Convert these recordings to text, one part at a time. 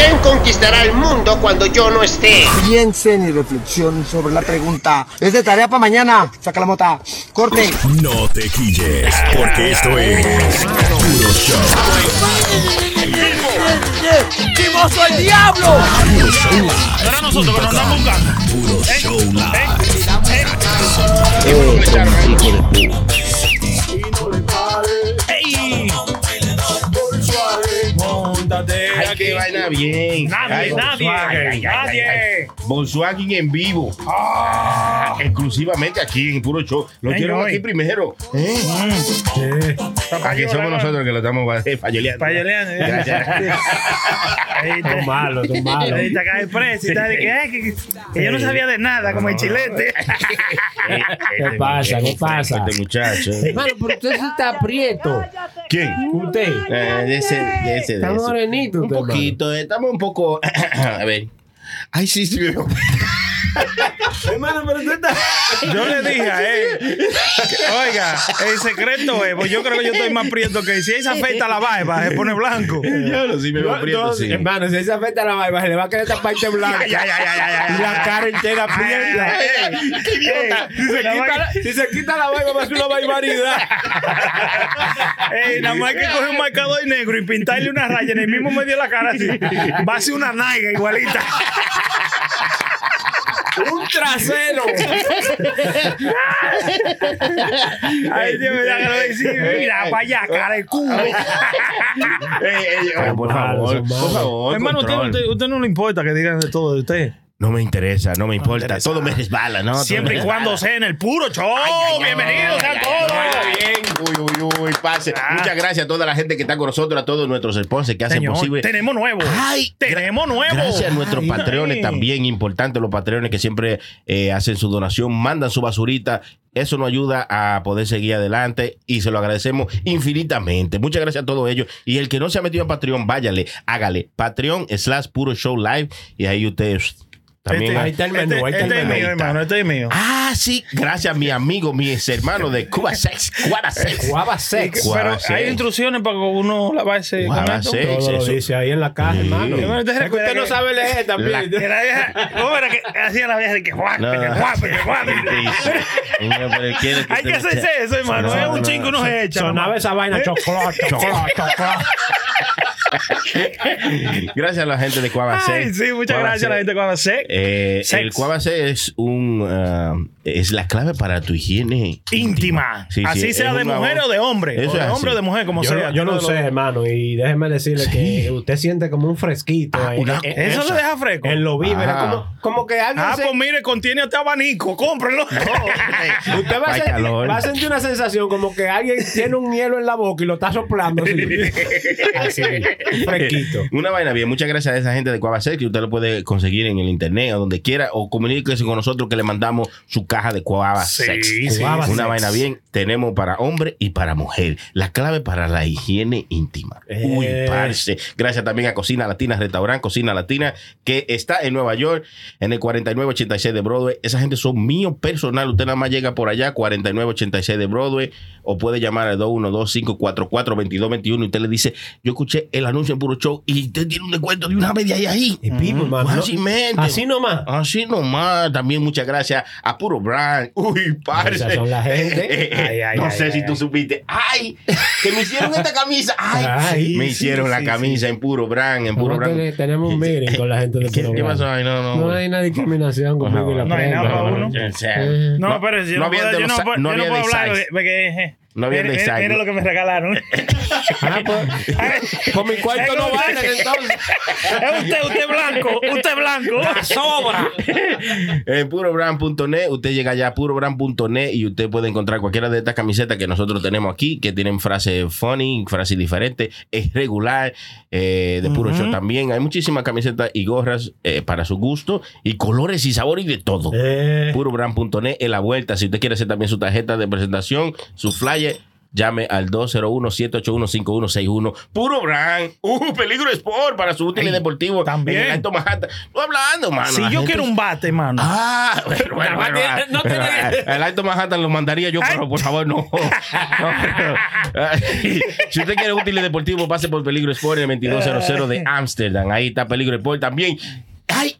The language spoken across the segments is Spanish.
¿Quién conquistará el mundo cuando yo no esté? Piensen y reflexionen sobre la pregunta. Es de tarea para mañana. Saca la mota. Corte. No te quilles, porque esto es Puro Show. ¡Chimoso el diablo! Puro Show. Ahora nosotros que nos andamos buscando. Puro Show Live. Qué vaina bien. Nadie, Ay, nadie, Volkswagen. Ay, ay, ay, nadie. Volkswagen en vivo. Ah, exclusivamente aquí en Puro Show. Lo quiero aquí primero. ¿Eh? Aquí somos nosotros que lo estamos eh, falloleando. Payeleando. Gracias. Ahí te- malo, tú malo. Ahí te cae preso y tal. Que, que- que yo no sabía de nada, como el chilete. ¿Qué pasa? ¿Qué pasa? Este muchacho. Hermano, pero usted sí está aprieto. ¿Quién? Usted. Eh, de ese, de ese, de Está ese. morenito Un usted. Poquito, eh, estamos un poco. A ver. Ay, sí, sí. Hermano, pero usted está. Yo le dije a él, oiga, el secreto es, pues yo creo que yo estoy más prieto que si esa afecta la barba, se pone blanco. Diablo, sí me veo No, no, sí. Hermano, si se afecta la barba, se le va a quedar esta parte blanca. Ay, y la cara entera prieta. Ay, ay, ay. ¡Qué idiota! Si se, quita la, si se quita la barba, va a ser una barbaridad. Ey, nada más hay que coger un marcador negro y pintarle una raya en el mismo medio de la cara así. Va a ser una naiga igualita. Un trasero. Ay, Dios mío, que lo. Mira, para allá, cara de culo. Ey, ey, oye, por favor, por favor. Hermano, usted, usted, usted no le importa que digan de todo de usted. No me interesa, no me importa. interesa. Todo me resbala, ¿no? Siempre y cuando sea en el puro show. Bienvenidos sean todos. Uy, uy, uy, pase. Ah. Muchas gracias a toda la gente que está con nosotros, a todos nuestros sponsors que hacen Señor, posible. tenemos nuevo. Ay, tenemos nuevo. Gracias a nuestros patreones también, importante los patreones que siempre eh, hacen su donación, mandan su basurita. Eso nos ayuda a poder seguir adelante y se lo agradecemos infinitamente. Muchas gracias a todos ellos. Y el que no se ha metido a Patreon, váyale, hágale. Patreon slash puro show live. Y ahí ustedes también. Este, Ahí está el menú, este- ahí está el este es menú. mío, hermano. Este es mío. Ah, sí, gracias a mi amigo, mi ex hermano de Cuba Sex. Cuba Sex. Que- sex. Pero sí. hay instrucciones para que uno con esto. sí. Todo lo dice ahí en la caja, hermano. Hermano, usted Es que recuerda usted no sabe leer también. La vieja, ¿cómo era que hacía la vieja de que guape, No. que que? Hay que hacerse eso, hermano. No, es un no, chingo uno se echa. Sonaba esa vaina chocolate, chocolate, chocolate. Gracias a la gente de Sex. sí, muchas Cuava gracias a la gente cuando se. Eh, el Cuavase es un ah, es la clave para tu higiene íntima. Sí, sí, Así sea de mujer voz- o de hombre. Eso o de hombre o de mujer, como Yo, sea. yo no de sé, los- hermano, y déjeme decirle que usted siente como un fresquito. ahí. una En- Eso le deja fresco. En lo víveres, Ah. como, como que alguien Ah, se- pues mire, contiene hasta abanico. Cómprenlo. Usted va a, sentir, calor. va a sentir una sensación como que alguien tiene un hielo en la boca y lo está soplando así. Así, fresquito. Una vaina bien, muchas gracias a esa gente de Cuava Sex que usted lo puede conseguir en el internet o donde quiera o comuníquese con nosotros que le mandamos su caja de Cuava Sí, Sex. sí, Una Sex. vaina bien, tenemos para hombre y para mujer. La clave para la higiene íntima. Eh. Uy, parce. Gracias también a Cocina Latina Restaurant, Cocina Latina, que está en Nueva York, en el 4986 de Broadway. Esa gente son mío personal. Usted nada más llega por allá, 4986 de Broadway, o puede llamar al 212-544-2221 y usted le dice, yo escuché el anuncio en Puro Show y usted tiene un descuento de una media ahí. ¿no? Fácilmente. Así nomás. Así nomás. También muchas gracias a Puro Brand. Uy, parce. Esas son la gente. Eh, eh, Ay, ay, no ay, sé ay, si ay. tú supiste. ¡Ay! Que me hicieron esta camisa. ¡Ay! Ay, me sí, hicieron la sí, camisa en Puro Brand. En Puro Brand. te- tenemos un meeting con la gente de ¿Qué, Puro qué pasó? Ay, no, no. No hay una discriminación conmigo y la No hay nada para uno. No, pero yo no puedo, hablar porque No había size, mire no. lo que me regalaron. Ah, pues, con mi cuarto no vale entonces. es usted, usted blanco, usted blanco. Sobra. En purobrand.net, usted llega allá a purobrand.net y usted puede encontrar cualquiera de estas camisetas que nosotros tenemos aquí, que tienen frases funny, frases diferentes, es regular, eh, de puro Ujú. show también. Hay muchísimas camisetas y gorras eh, para su gusto, y colores y sabores y de todo. Eh, purobrand.net en la vuelta. Si usted quiere hacer también su tarjeta de presentación, su flyer, llame al 201-781-5161. Puro brand. Uh, peligro sport para su útil deportivo. también. Alto Manhattan. No hablando, mano. Si yo quiero un bate, mano. Ah, bueno, bueno, bueno, no eh, el Alto Manhattan lo mandaría yo, pero por favor, no. No, pero, ay, si usted quiere útiles deportivos, pase por Peligro Sport en el 2200 de Ámsterdam. Ahí está Peligro Sport también. ¡Ay!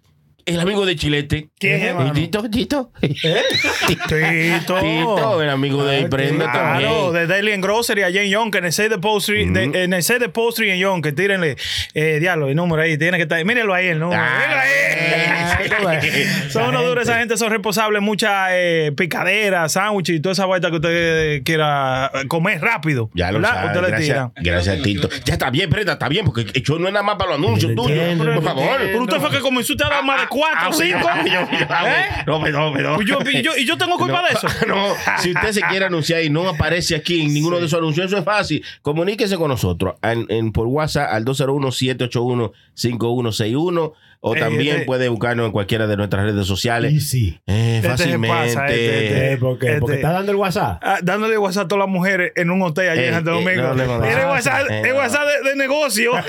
El amigo de Chilete. ¿Quién, Eh, hermano? Tito, Tito. Tito. Tito, el amigo de Prende Claro, también. de Daily and Grocery allá en Yonke, en el Save the Poultry, de- en el Save the Poultry en Yonke, tírenle, eh, diablo, el número ahí, tiene que estar, mírenlo ahí el número, Ah, mírenlo ahí. son unos duros, esa gente son responsables, muchas eh, picaderas, sándwiches y toda esa vuelta que usted quiera eh, comer rápido. Ya lo sabe. Usted le Gracias, tira. gracias, Tito. Ya está bien, Prenda, está bien, porque yo no es nada más para los anuncios tuyos. Por favor. Pero usted fue que comenzó usted a dar más de cuatro o Ah, cinco. yo- yo- yo- ¿Eh? No, perdón, perdón. Y yo- y yo- y yo tengo culpa No, de eso. No, si usted se quiere anunciar y no aparece aquí en ninguno de esos anuncios, eso es fácil. Comuníquese con nosotros en, en- por WhatsApp al 201-781-5161 o Ey, también este- puede buscarnos en cualquiera de nuestras redes sociales. Y sí. Eh, Este fácilmente. pasa, este, este. Eh, ¿Por qué? Porque Este- está dando el WhatsApp. Ah, dándole WhatsApp a todas las mujeres en un hotel allá Eh, en Santo eh, Domingo. no el WhatsApp, Eh, el no. WhatsApp de, de negocio.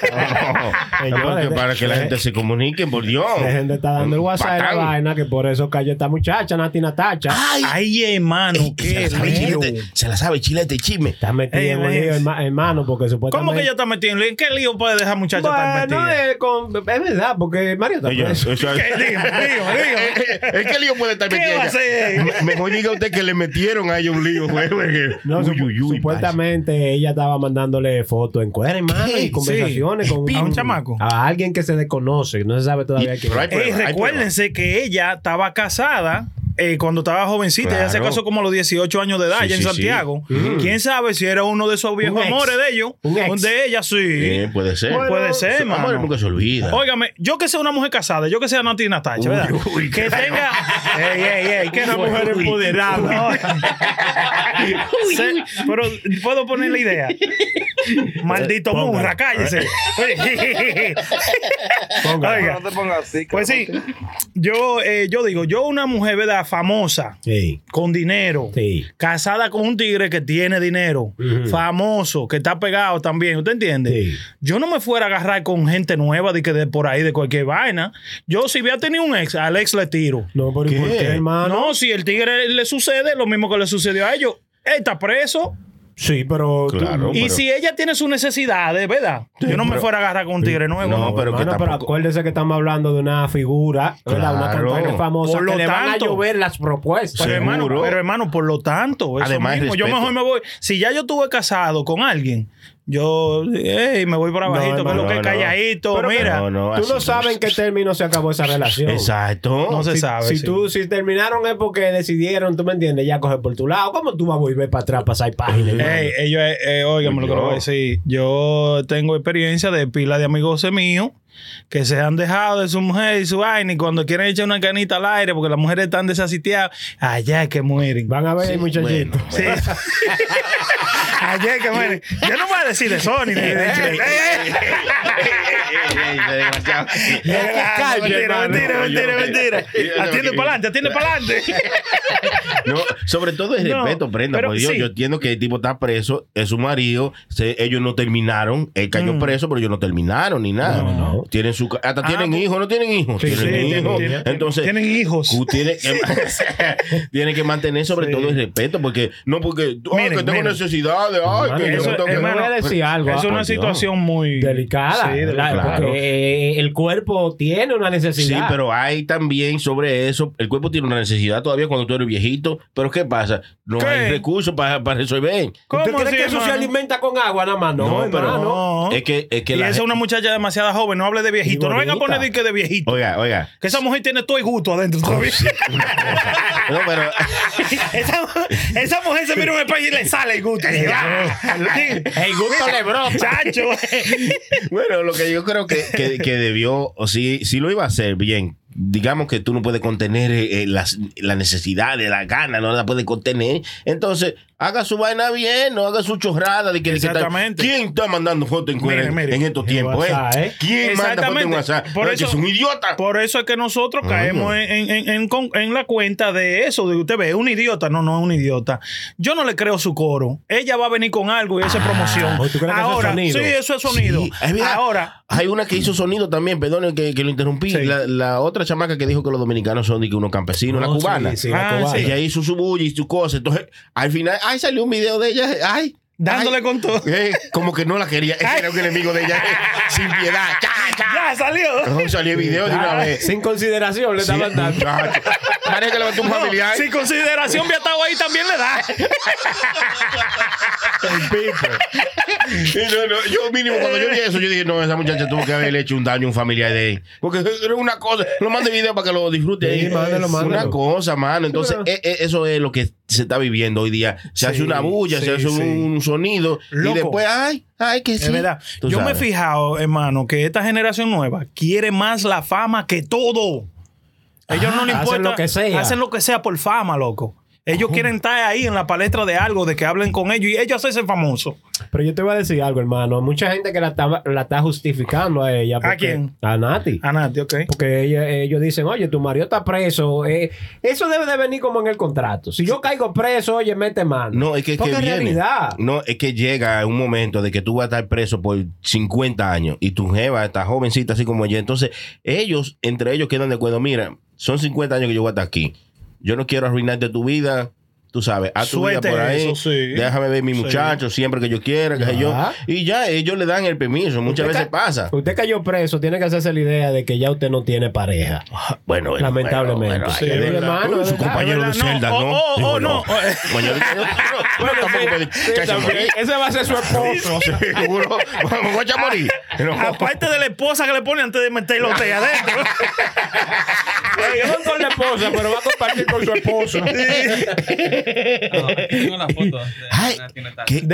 No, porque para que la gente se comunique, por Dios. Dejen de estar dando el WhatsApp de la vaina, que por eso cayó esta muchacha, Nati Natacha. Ay, Ay, hermano, se qué la sabe chilete, se la sabe chilete, chisme. Está metido Ey, en lío, herma- hermano, porque supuestamente. ¿Cómo que ella está metida en lío? ¿En qué lío puede dejar muchacha estar Bueno, metida? es, con- es verdad, porque Mario está Ella- preso. eso- ¿Qué? Dígame, dígame, dígame. ¿En qué lío puede estar ¿Qué metida va a ella? hacer? Me- Mejor diga usted que le metieron a ella un lío, güey. porque- No, Uy, supu- uy, uy, supuestamente ella estaba mandándole fotos en cuerda, hermano, y conversaciones con ¿A un chamaco? A alguien que se desconoce, no se sabe todavía quién es. hay recuérdense que ella estaba casada eh, cuando estaba jovencita. Ella se Claro. casó como a los 18 años de edad, Sí, allá en sí, Santiago. sí. Mm. ¿Quién sabe si era uno de esos viejos amores de ellos? Un ex. De ella, sí. Eh, puede ser. Puede ser, amor, mano. nunca se olvida. Óigame, yo que sea una mujer casada, yo que sea Nati Natacha, ¿verdad? uy, que claro. tenga. Ey, ey, ey, que una mujer Uy. empoderada. Se- pero puedo poner la idea. Maldito Póngala. murra, cállese. Oiga, No te pongas así. pues sí, yo, eh, yo digo, yo una mujer, ¿verdad? Famosa, Sí, con dinero, sí. casada con un tigre que tiene dinero, famoso, que está pegado también, ¿usted entiende? Sí. Yo no me fuera a agarrar con gente nueva de que de por ahí, de cualquier vaina. Yo, si voy a tener un ex, al ex le tiro. No, pero ¿y por ¿Qué? qué, hermano? No, si el tigre le sucede, lo mismo que le sucedió a ellos. Él está preso. Sí, pero. tú- Claro. y pero- si ella tiene sus necesidades, ¿verdad? Yo no me fuera a agarrar con un tigre nuevo. No, No, pero que Hermano, pero tampoco- acuérdese que estamos hablando de una figura, ¿verdad? Una Claro. cantante famosa Por lo que le van a tanto. llover las propuestas. Pero hermano, pero hermano, por lo tanto, eso Además, mismo, yo mejor me voy. Si ya yo estuve casado con alguien, yo ey, me voy No, abajito, que es lo que es no. calladito, Pero que- mira. No, no, Tú no sabes en qué término se acabó esa relación. Exacto. No se si, sabe. Si, sí. tú, si terminaron es porque decidieron, tú me entiendes, ya coger por tu lado. ¿Cómo tú vas a volver para atrás, pasar páginas? hermano? Ey, ellos, eh, eh, óigame lo que voy a decir. Yo tengo experiencia de pila de amigos míos que se han dejado de su mujer y su vaina y cuando quieren echar una canita al aire porque las mujeres están desasitiadas, allá es que mueren. Van a ver, muchachitos. bueno, Sí. es que mueren. Yo no voy a decir de Sony ni de Mentira, mentira, mentira, mentira. Atiende para adelante, atiende para adelante. No, sobre todo el No, respeto, prenda. pero Por Dios, sí. yo entiendo que el tipo está preso, es su marido, se- ellos no terminaron, él cayó Mm. preso, pero ellos no terminaron ni nada. No, no. Tienen su, hasta Ah, tienen pues- hijos, no tienen hijos, Sí, tienen sí, hijos. tienen- Entonces, tienen hijos. tú tienes que, mantener sobre todo el respeto, porque no porque ay, Miren, que tengo miren. necesidad de, ay, Hermano, que yo eso- no tengo que- hermano, voy a decir algo. Es una situación muy Delicada. Sí, ¿verdad? delicada. Claro. Porque el cuerpo tiene una Sí, necesidad. pero hay también sobre eso, el cuerpo tiene una necesidad todavía cuando tú eres viejito, pero ¿qué pasa? No ¿Qué? hay recursos para, para resolver. ¿Cómo ¿Usted cree así, que eso se alimenta con agua nada más? No, No, pero- hermano. No. Es que, es que y la esa es una muchacha demasiado joven, no hable de viejito. No venga a poner de que de viejito. Oiga, oiga. Que esa mujer tiene todo el gusto adentro todavía. No, pero esa, esa mujer se mira en un espejo y le sale el gusto. El gusto le brota. Chacho. bueno, lo que yo creo que, que, que debió, o sí, sí lo iba a hacer bien, digamos que tú no puedes contener eh, eh, las, la necesidad de la gana, no la puedes contener. Entonces, haga su vaina bien, no haga su chorrada de que, de que está- Exactamente. ¿Quién está mandando fotos en, Mire, en- mire. en estos tiempos? eh? WhatsApp, ¿eh? ¿Quién manda fotos en WhatsApp? Por eso- es un idiota. Por eso es que nosotros caemos en, en- en- en con- en la cuenta de eso, de que usted ve, es un idiota. No, no es un idiota. Yo no le creo su coro. Ella va a venir con algo y esa es promoción. ¿tú crees que eso es Ahora, sí, eso es sonido. Sí, es verdad. Ahora, Hay una que hizo sonido también, perdón que, que lo interrumpí. Sí. La, la otra chamaca que dijo que los dominicanos son de que unos campesinos, No, la cubana. sí, sí, la Ah, cubana. Ella hizo su bulla y su cosa. Entonces, al final, ay, salió un video de ella. Ay. Dándole ay, con todo. eh, como que no la quería. Ese era un enemigo de ella. eh, sin piedad. Cha, cha. ya salió. No, salió el video de una Ah, vez. Sin consideración le Sí, estaban dando. Parece que levantó un No, familiar. sin consideración, Beatao ahí también le da. El pipo. Y no, no, yo mínimo cuando yo vi eso, yo dije, no, esa muchacha tuvo que haberle hecho un daño a un familiar de él. Porque era una cosa, lo mande video para que lo disfrute. Sí, ahí. mándalo, Es mándalo. Una cosa, mano. Entonces, pero- eh, eh, eso es lo que se está viviendo hoy día. Se hace una bulla, sí, se hace un, sí. un sonido Loco. y después, ay, ay, que sí. Es verdad. Tú Yo me he fijado, hermano, que esta generación nueva quiere más la fama que todo. Ellos no les hacen importa. lo que sea. Hacen lo que sea por fama, loco. Ellos quieren estar ahí en la palestra de algo, de que hablen con ellos y ellos hacerse famosos. Pero yo te voy a decir algo, hermano. Mucha gente que la está, la está justificando a ella. porque- quién? A Nati. A Nati, ok. Porque ella- ellos dicen, oye, tu marido está preso. eh, eso debe de venir como en el contrato. Si yo caigo preso, oye, mete mano. No, es que, es Porque que en viene. realidad. No, es que llega un momento de que tú vas a estar preso por 50 años y tu jeva está jovencita así como ella. Entonces, ellos, entre ellos quedan de acuerdo. Mira, son 50 años que yo voy a estar aquí. Yo no quiero arruinarte tu vida. Tú sabes, haz tu vida por ahí. eso, sí. Déjame ver mi Sí. muchacho siempre que yo quiera, que yo. Y ya, ellos le dan el permiso. Muchas veces pasa. Usted cayó preso, tiene que hacerse la idea de que ya usted no tiene pareja. Bueno, bueno, Lamentablemente. bueno, Sí, de su verdad. compañero de celda, no. Oh, oh, Digo, oh, no. Ese va a ser su esposo. Seguro. A echar a morir. No. Aparte de la esposa que le pone antes de meterlo a usted adentro. Yo no con la esposa, pero va a compartir con su esposo. No, aquí tengo la foto de Ay,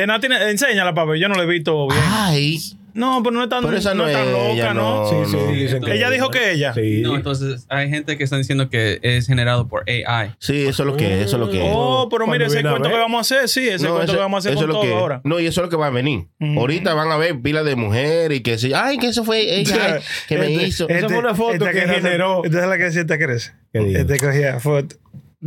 Nati enséñala, papi. Yo no la he visto bien. Ay. No, pero no es tan, Pero esa no no es tan loca, ella, ¿no? no. Sí, sí, dicen que- Ella dijo que ella. Sí. No, entonces hay gente que está diciendo que es generado por AI. Sí, eso es lo que es, eso es lo que es. Oh, pero mire, ese cuento que vamos a hacer, sí, ese No, cuento eso- que vamos a hacer eso con todo que, ahora. No, y eso es lo que va a venir. Ahorita van a ver pilas de mujeres y que se, ay, que eso fue ella que me Este- hizo. Esa fue una foto que generó- Esta es la que siente crece. Este cogía foto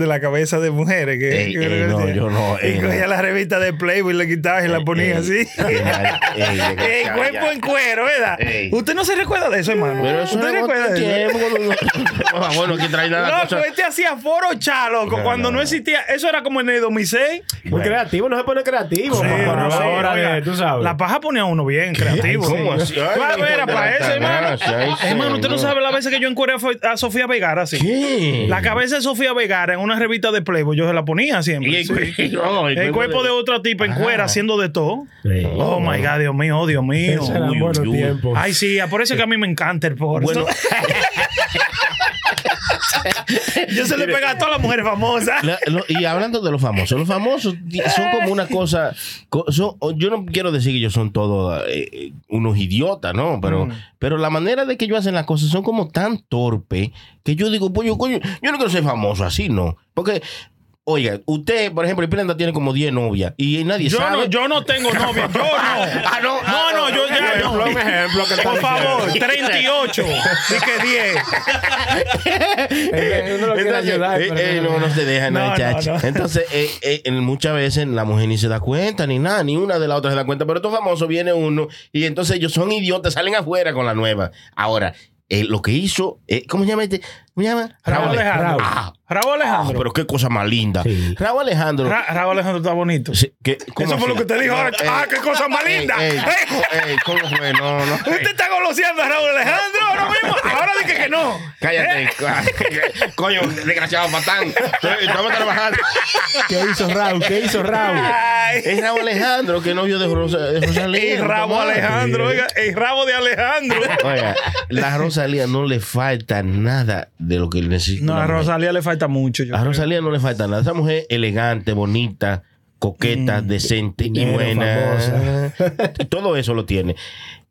de la cabeza de mujeres. Que, Ey, que ey, no, yo no, Y ey, cogía no. la revista de Playboy le quitaba y la ponía Ey, así. ey, ay, ey, Ey, ya, cuerpo en cuero, ¿verdad? Ey. Usted no se recuerda de eso, hermano. Pero eso ¿Usted no recuerda de eso? tiempo. Bueno, que trae nada Loco, cosa. este hacía foro cha, loco, No, cuando no, existía. Eso era como en el 2006. Muy creativo, no se pone creativo. Sí, papá. sí, ahora oiga, tú sabes. La paja ponía a uno bien creativo. ¿Cómo Sí. así? Claro, era para eso, hermano. Hermano, usted no sabe las veces que yo encueré a Sofía Vergara así. La cabeza de Sofía Vergara en una revista de Playboy, yo se la ponía siempre. Y el, sí. cue- no, El cuerpo de otra tipa en cuera haciendo de todo. Sí. Oh my God, Dios mío, oh Dios mío. Ese era uy. Ay, sí, por eso es que a mí me encanta el porno. Bueno, yo se le pega a todas las mujeres famosas. La- lo- y hablando de los famosos, los famosos son como una cosa. son- yo no quiero decir que ellos son todos eh, unos idiotas, ¿no? Pero, Mm. pero la manera de que ellos hacen las cosas son como tan torpe que yo digo, pues yo, coño, yo no quiero ser famoso así, ¿no? Porque, oiga, usted, por ejemplo, el Prenda tiene como 10 novias y nadie Yo sabe. no, yo no tengo novia, yo no. Ah, no, No, no, yo ya no. Un ejemplo que Por favor, 38. Y que 10. Uno lo quiere Entonces, ayudar, eh, eh, no, no se deja, no, chacho. no. Entonces, eh, eh, muchas veces la mujer ni se da cuenta, ni nada, ni una de la otra se da cuenta. Pero estos famosos viene uno y entonces ellos son idiotas, salen afuera con la nueva. Ahora, eh, lo que hizo, eh, ¿cómo se llama este? ¿Cómo se llama? Raúl Alejandro. Ah, Raúl ah, Alejandro. pero qué cosa más linda. Sí. Raúl Alejandro. Ra- Raúl Alejandro está bonito. Sí, que- ¿cómo Eso fue lo que te dijo ahora. Eh, Ah, qué cosa más ey, linda. ey, Eh. ey, ¿Cómo fue? No, no. Usted está goloseando a Raúl Alejandro ahora mismo. Ahora dije que no. Cállate. ¿Eh? Coño, desgraciado patán. Estamos trabajando. ¿Qué hizo Raúl? ¿Qué hizo Raúl? Ay. Es Raúl Alejandro, que novio de, Rosa, de Rosalía. El rabo. Alejandro, oiga, el rabo de Alejandro. Oiga, la Rosalía no le falta nada de lo que necesita. No, a. Rosalía le falta mucho. yo A creo. Rosalía no le falta nada. Esa mujer elegante, bonita, coqueta, decente y buena. famosa. Todo eso lo tiene.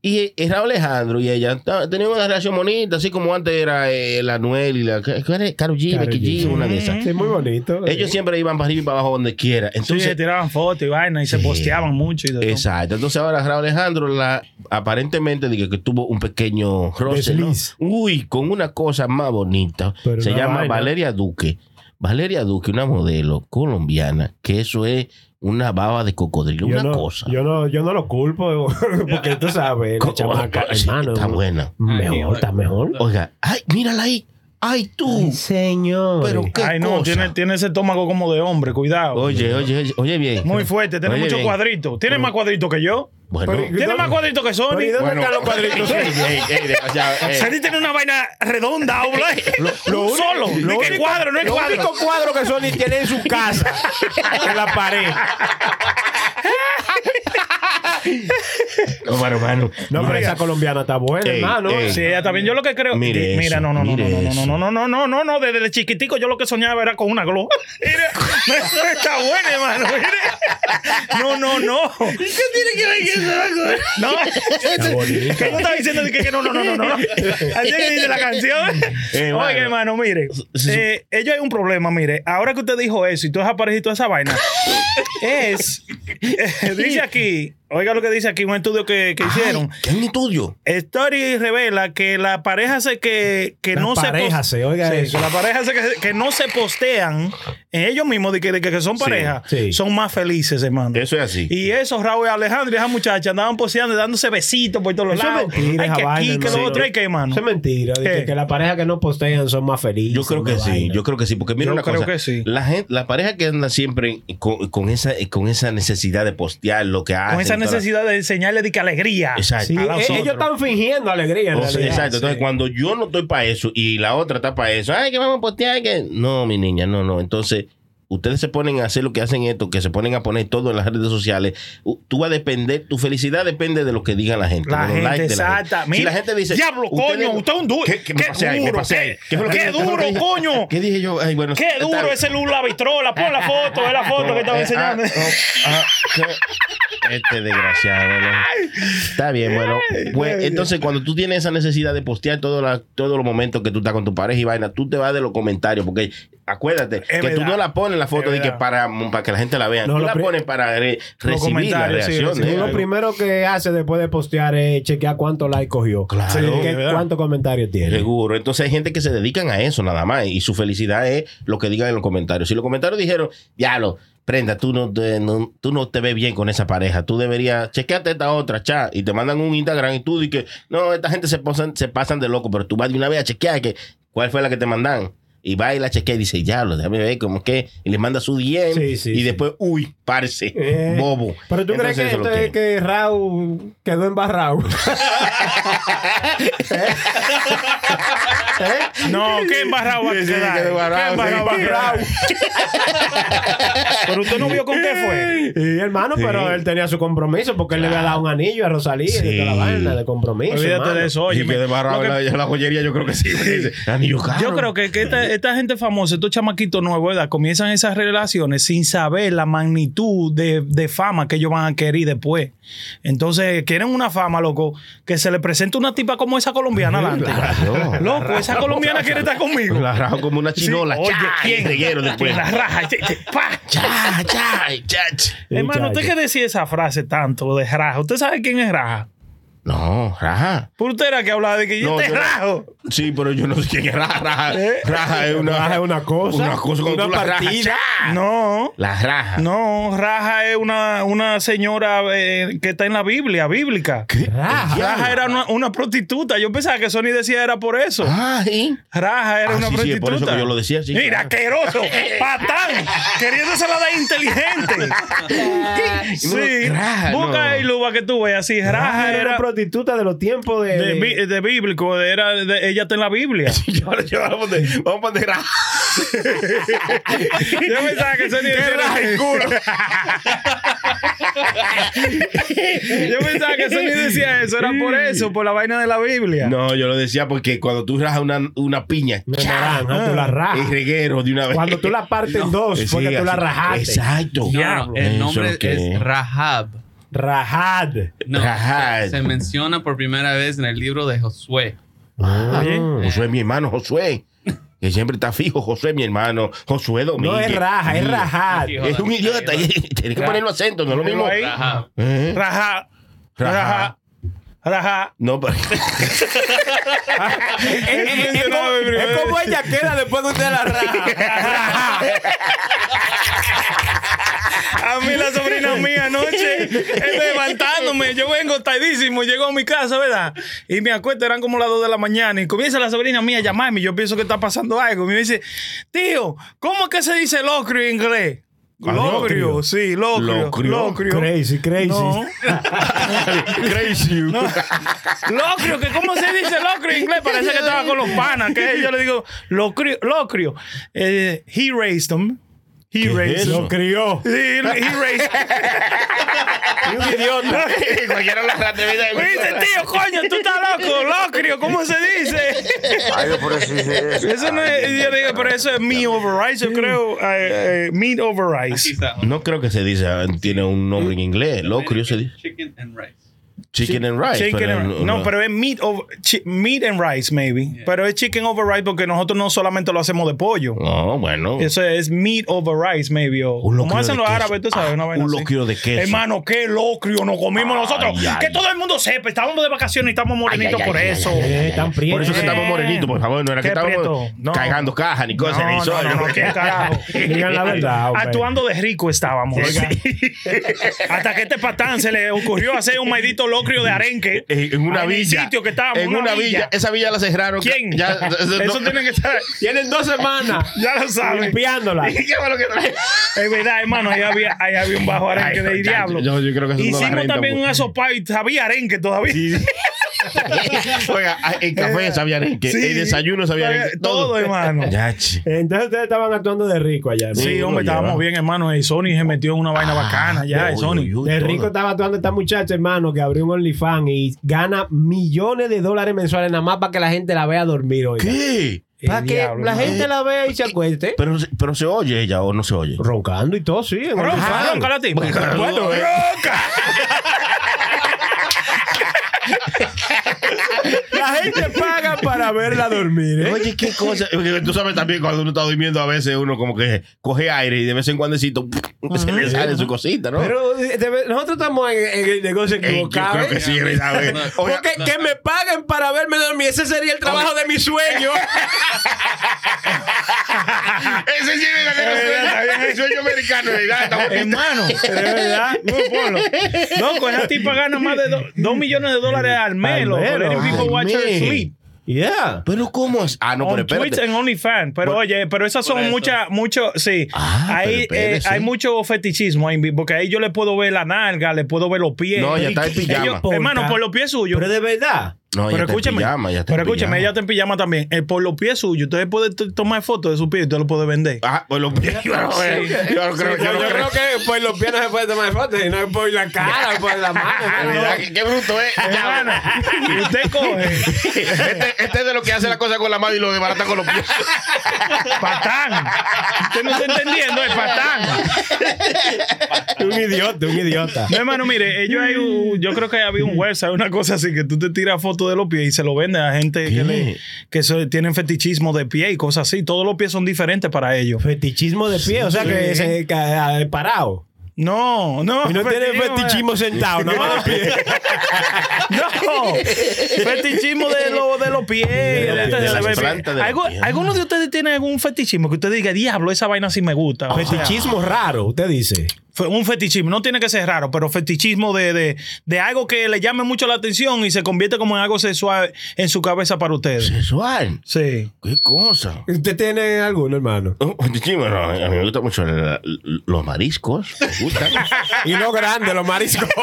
Y Raúl Alejandro y ella tenían una relación bonita, así como antes era eh, la Anuel y la ¿qué era? Karol G, Becky G, G. una de esas. Sí, muy bonito. Ellos siempre iban para arriba y para abajo donde quiera. Sí, Entonces, se tiraban fotos y vaina y se Sí. posteaban mucho y todo. Exacto. Entonces ahora Raúl Alejandro la, aparentemente dije que tuvo un pequeño roce, ¿no? Uy, con una cosa más bonita. Pero Se llama vaina. Valeria Duque. Valeria Duque, una modelo colombiana, que eso es una baba de cocodrilo, yo una no, cosa. Yo no, yo no lo culpo, porque tú sabes, la Co- chamaca, sí, hermano. está buena. Mejor, está mejor. Oiga, ay, mírala ahí. Ay, tú. Señor. Pero qué Ay, no, cosa. tiene, tiene ese estómago como de hombre, cuidado. Oye, oye, oye, oye bien. Muy fuerte, tiene Oye, muchos bien. cuadritos. Tiene más cuadritos que yo. Bueno, Pero- Tiene más cuadritos que Sony. ¿y dónde bueno, están los cuadritos? ey, ey. Sony tiene una vaina redonda, ¿verdad? Lo Un solo. lo que único- cuadro, no es Lo cuadro. único cuadro que Sony tiene en su casa, en la pared. No, bueno, hermano. No, pero esa colombiana está buena, hermano. Sí, ella también. Yo lo que creo. Mire mira, eso, no, no, no, mire no, no, no, no, no, no, no, no. Desde chiquitico yo lo que soñaba era con una glow. Mira, está buena, hermano. Mire. No, no, no. ¿Y qué tiene que ver con eso? No. Que yo estaba diciendo que, que no, no, no, no, no. Así que dice la canción. Eh, Oiga, mano. hermano, mire. Eh, ellos hay un problema, mire. Ahora que usted dijo eso y tú has aparecido toda esa vaina, es. eh, dice aquí. Oiga lo que dice aquí, un estudio que, que hicieron. ¿Qué es un estudio? Story revela que la pareja se que, que La no pareja se oiga Sí, eso. la pareja se que, que no se postean ellos mismos de que, de que, que son pareja sí. son más felices hermano Eso es así. y eso Raúl y Alejandro y esa muchacha andaban posteando y dándose besitos por todos los Eso es lados mentira, Ay, que aquí vaina, que lo hermano. otro hay que hermano Eso es mentira. Que, que la pareja que no postean son más felices. Yo creo que sí, vaina. yo creo que sí, porque mira Yo una creo cosa, que sí. la gente, la pareja que anda siempre con, con esa con esa necesidad de postear lo que hace, con esa necesidad de enseñarle de que alegría Exacto. Los otros. ellos están fingiendo alegría. en O sea, realidad. exacto. Entonces, Sí. cuando yo no estoy para eso y la otra está para eso, ay, que vamos a postear, que no, mi niña, no, no. Entonces, ustedes se ponen a hacer lo que hacen esto, que se ponen a poner todo en las redes sociales. Tú vas a depender, tu felicidad depende de lo que diga la gente. La de gente, de la gente. exacta. Si la gente dice, diablo, coño, usted es un duro. ¿Qué, qué me Qué pasé ahí? ¿Qué duro, pasé qué- duro, dije? coño. ¿Qué dije yo? Ay, bueno, qué duro ese Lula Vitrola pon la foto es la foto que estaba Eh, enseñando ah, ah, Este desgraciado. Está bien, bueno. Pues, entonces, cuando tú tienes esa necesidad de postear todos los momentos que tú estás con tu pareja y vaina, tú te vas de los comentarios, porque acuérdate que tú no la pones la foto de que para, para que la gente la vea. No, tú la pones para re- recibir la sí, reacción. Lo primero que hace después de postear es chequear cuántos likes cogió. Claro. Sí, cuántos comentarios tiene. Seguro. Entonces hay gente que se dedican a eso nada más y su felicidad es lo que digan en los comentarios. Si los comentarios dijeron, ya lo, prenda, tú no, te, no- tú no te ves bien con esa pareja, tú deberías, chequeate esta otra, cha, y te mandan un Instagram y tú dices que no, esta gente se pasan, se pasan de loco, pero tú vas de una vez a chequear que, cuál fue la que te mandan. Y va y la chequea y dice, ya lo, déjame ver cómo que, y le manda su DM Sí, sí, y sí. después, uy, parce, Eh, bobo. Pero tú Entonces, crees que esto es que Raúl quedó embarrado. no qué embarrado va a Sí, sí, quedar qué embarrado, embarrado sí. pero usted no vio con qué fue Y hermano, pero él tenía su compromiso porque él le había dado un anillo a Rosalía y Sí. toda la vaina de compromiso. olvídate hermano. de eso oye y que de barrado lo que- la, la joyería, yo creo que sí. Anillo caro. Yo creo que, que esta, esta gente famosa, estos chamaquitos nuevos, ¿verdad? comienzan esas relaciones sin saber la magnitud de, de fama que ellos van a querer después. Entonces, quieren una fama, loco, que se le presente una tipa como esa colombiana adelante. Claro. Loco, esa colombiana quiere estar conmigo. La rajo como una Sí, chinola. Oye, cha, ¿quién? reguero después. La raja. Cha, cha, cha. Hermano, usted que decía esa frase tanto de raja. ¿Usted sabe quién es raja? No, raja. Por usted era que hablaba de que yo No, te yo rajo. Sí, pero yo no sé quién es raja. Raja, raja es una, Raja es una cosa, Una cosa cuando una la partida. cha. No. La raja. No, Raja es una, una señora eh, que está en la Biblia, bíblica. Raja. Raja era una, una prostituta. Yo pensaba que Sony decía era por eso. Ah, sí. Raja era Ah, una sí, sí, prostituta. es por eso que yo lo decía, sí, Mira, claro. asqueroso, patán, queriéndosela dar inteligente. sí, Raja, busca no. ahí, Luba, que tú veas. Sí, Raja Raja era era una prostituta de los tiempos de. de, de bíblico, era de- ella está en la Biblia. Yo vamos a poner. Yo pensaba que Sony decía raja el culo. Yo pensaba que Sony decía eso, era por eso, por la vaina de la Biblia. No, yo lo decía porque cuando tú rajas una, una piña, naranja, tú la es rajas. reguero de una vez. Cuando tú la partes en dos, Sí, porque tú la rajaste. Exacto. No, no, Eso el es nombre que es es. Rahab. Rajad. No, Rajad. se menciona por primera vez en el libro de Josué. Josué, mi hermano, Josué. Que siempre está fijo, Josué, mi hermano. Josué Domínguez. No es raja, es rajad. Aquí, Es un idiota. Tienes que ponerlo acento, no es lo mismo. Rahab. Eh, Raja. Raja. Raja. Raja. No, pero. Es, es- es como, es como ella queda después que usted la raja. A mí la sobrina mía anoche, él levantándome, yo vengo tardísimo, llego a mi casa, ¿verdad? Y me acuesto, eran como las 2 de la mañana, y comienza la sobrina mía a llamarme, yo pienso que está pasando algo. Y me dice, tío, ¿cómo es que se dice locrio en inglés? Ah, locrio. Locrio, sí, locrio. Locrio. Locrio. Crazy, crazy. No. Crazy. No. Locrio, que cómo se dice locrio en inglés, parece que estaba con los panas, que yo le digo, locrio, locrio. Eh, he raised them. He ¿Qué es raised eso? Lo crió. Sí, he raised un idiota. Cualquiera lo atrevida de Me dice, tío, coño, tú estás loco, locrio, ¿cómo se dice? Ay, por eso dice eso. Eso no es, yo digo, pero eso es me over rice, yo creo, eh, eh, meat over rice. No creo que se dice, tiene un nombre en inglés. Locrio se dice. Chicken and rice. Chicken and rice. Chicken pero and- no, pero es meat, over, chi- meat and rice, maybe. Pero es chicken over rice porque nosotros no solamente lo hacemos de pollo. No, bueno. Eso es meat over rice, maybe. O, Un como hacen los queso. árabes, tú sabes, Ah, una vaina un así. locrio de queso. Hermano, qué locrio nos comimos nosotros. ay. Que todo el mundo sepa, estábamos de vacaciones y estamos morenitos por ay, eso. Eh, tan Por eso que estamos morenitos, por favor. No era que ¿Qué estábamos? No. cargando cajas ni cosas. ni No, no, no, no, qué carajo. Digan la verdad. hombre. Actuando de rico estábamos. Hasta que este patán se le ocurrió hacer un maldito locrio de arenque. En, en una en el villa. sitio que estábamos, En una villa. Esa villa la cerraron. ¿Quién? Ya, Eso tiene que estar. Tienen dos semanas Ya lo saben. limpiándola. ¿Qué fue lo que trae? Es verdad, hermano. Ahí había, ahí había un bajo arenque Ay, de muchacho, diablo. yo- yo creo que eso no la Hicimos renta, también pues. un asopado y sabía arenque todavía. Oiga, en café sabía arenque. Sí. En desayuno sabía arenque. Todo, hermano. Ya, che. Entonces ustedes estaban actuando de rico allá. Sí, Sí, hombre, estábamos lleva. bien, hermano. Y Sony se metió en una vaina bacana ya, Sony. De todo. rico estaba actuando esta muchacha, hermano, que abrió un OnlyFans y gana millones de dólares mensuales nada más para que la gente la vea dormir hoy. ¿Qué? Para El que diablo, la gente la vea y se acueste. Pero, se- pero se oye ella o no se oye. Roncando y todo, sí. Ronca, ronca la tipa. Bueno, eh. ronca. La gente paga para verla dormir, ¿eh? Oye, qué cosa. Tú sabes también cuando uno está durmiendo, a veces uno como que coge aire y de vez en cuando se le sale su cosita, ¿no? Pero eh, de- nosotros estamos en, en el negocio Ey, yo equivocado. creo que ¿eh? sí. Oiga, Porque que me paguen para verme dormir, ese sería el trabajo de mi sueño. ese sí es el sueño, el sueño americano. ¿verdad? Estamos- Hermano, de verdad. No, ponlo. Loco, esa tipa gana más de do- dos millones de dólares al mes, Al loco. mes, Letting people al watch her mes. sleep. Yeah. Pero ¿cómo es? Ah, no, pero Twitch and OnlyFans. Pero oye, pero esas son muchas, mucho, sí. Ah, espérese. eh, hay mucho fetichismo ahí, porque ahí yo le puedo ver la nalga, le puedo ver los pies. No, ella está en Ellos- pijama. hermano, por los pies suyos. Pero de verdad. No, pero escúcheme, pijama, ella está en pero escúcheme, pijama. ella está en pijama también. Eh, por los pies suyos, ustedes pueden tomar fotos de sus pies y usted lo puede vender. Ah, pues los pies. Yo no creo, yo no creo. yo, creo que por los pies no se puede tomar fotos, sino por la cara, por la mano. Mira, qué, qué bruto es. Hermano, y usted coge Este, este es de lo que hace la cosa con la mano y lo desbarata con los pies. patán. Usted no está entendiendo, es patán. un idiota, un idiota. No, hermano, mire, ellos hay un- yo creo que había un website, una cosa así, que tú te tiras fotos de los pies y se lo venden a gente que, le, que tienen fetichismo de pie y cosas así. Todos los pies son diferentes para ellos. Fetichismo de pie, o sea que se que, ah, parado. No, no. Y no tiene fetichismo sentado, no de pie. No, fetichismo de, lo- de los pies. los de- pies, de- de las de- plantas de los ¿Algu- pies. ¿Alguno de ustedes tiene algún fetichismo que usted diga, diablo, esa vaina sí me gusta? Fetichismo raro, usted dice. Un fetichismo, no tiene que ser raro, pero fetichismo de, de, de algo que le llame mucho la atención y se convierte como en algo sexual en su cabeza para ustedes. Sexual. Sí. ¿Qué cosa? ¿Usted tiene alguno, hermano? Oh, sí, bueno, a mí me gustan mucho la- los mariscos. Me gustan. Y no grande, los mariscones.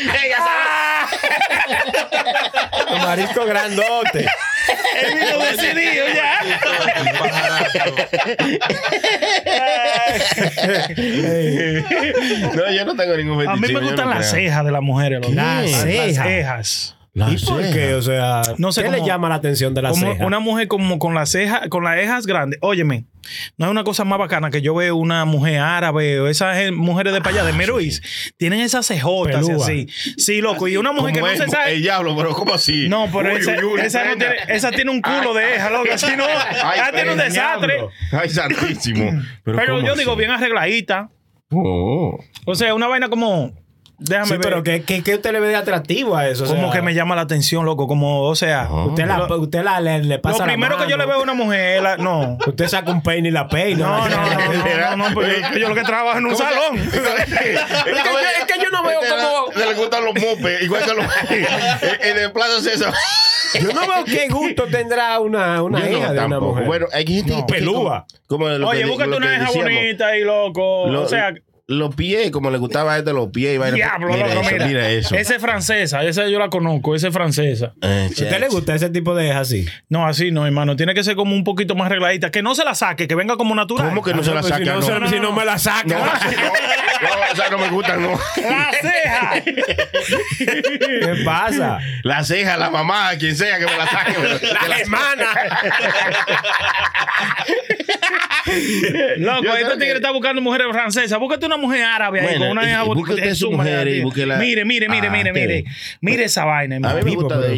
los mariscos grandotes. Él vino decidido ya. no, yo no tengo ningún A mí me gustan no las creo. cejas de las mujeres. Las Las cejas. Cejas. La ¿Y por ceja. qué? O sea, No sé ¿qué le cómo- llama la atención de la como ceja? una mujer como con las cejas, con las cejas grandes. Óyeme, no hay una cosa más bacana que yo veo una mujer árabe o esas eh, mujeres de para allá, de Meruiz, tienen esas cejotas Pelúa. así. Sí, loco. Y una mujer que Como no se es, sabe. El diablo, pero ¿cómo así? No, pero Uy, esa, uy, uy, esa no tiene, esa tiene un culo de eja, loco. Así no. esa tiene un desastre. diablo. Ay, santísimo. Pero, Pero ¿cómo yo digo, bien arregladita. Oh. O sea, una vaina como. Déjame Sí, ver. pero ¿qué, qué, qué usted le ve de atractivo a eso? O como sea, que me llama la atención, loco. Como, o sea. Usted, la, usted la, le, le Lo pasa la primero que yo le mano. veo a una mujer, la- no. Usted saca un peine y la peina. No, no, no, no, no, no, porque yo, yo lo que trabajo en un ¿Cómo se- salón. es, que yo, es que yo no veo cómo. Se le gustan los mopes, igual que los. en el Plaza César. Yo no veo qué gusto tendrá una, una Yo no, hija de una mujer. Bueno, hay gente que pelúa. Como, como Oye, que- búscate una que hija bonita y loco. Lo- o sea, los pies, como le gustaba a este los pies. y vaina. diablo, mira loco, eso, mira. mira eso. Esa es francesa, esa yo la conozco, esa es francesa. Eh, ¿A usted le gusta ese tipo de hija así? No, así no, hermano. Tiene que ser como un poquito más arregladita. Que no se la saque, que venga como natural. ¿Cómo que no se la saca? si no, no? se- No, si no me la saca. no, no, o sea, no me gustan, no. ¡La ceja! ¿Qué pasa? La ceja, la mamá, quien sea que me la saque. que la hermana. Loco, Yo este tigre que- está buscando mujeres francesas. Búscate una mujer árabe ahí Bueno, con una búsquete su mujer y busque la- Mire, mire, mire, Ah, mire, mire. bien. Mire esa vaina, A mí me Vivo, gusta pero- de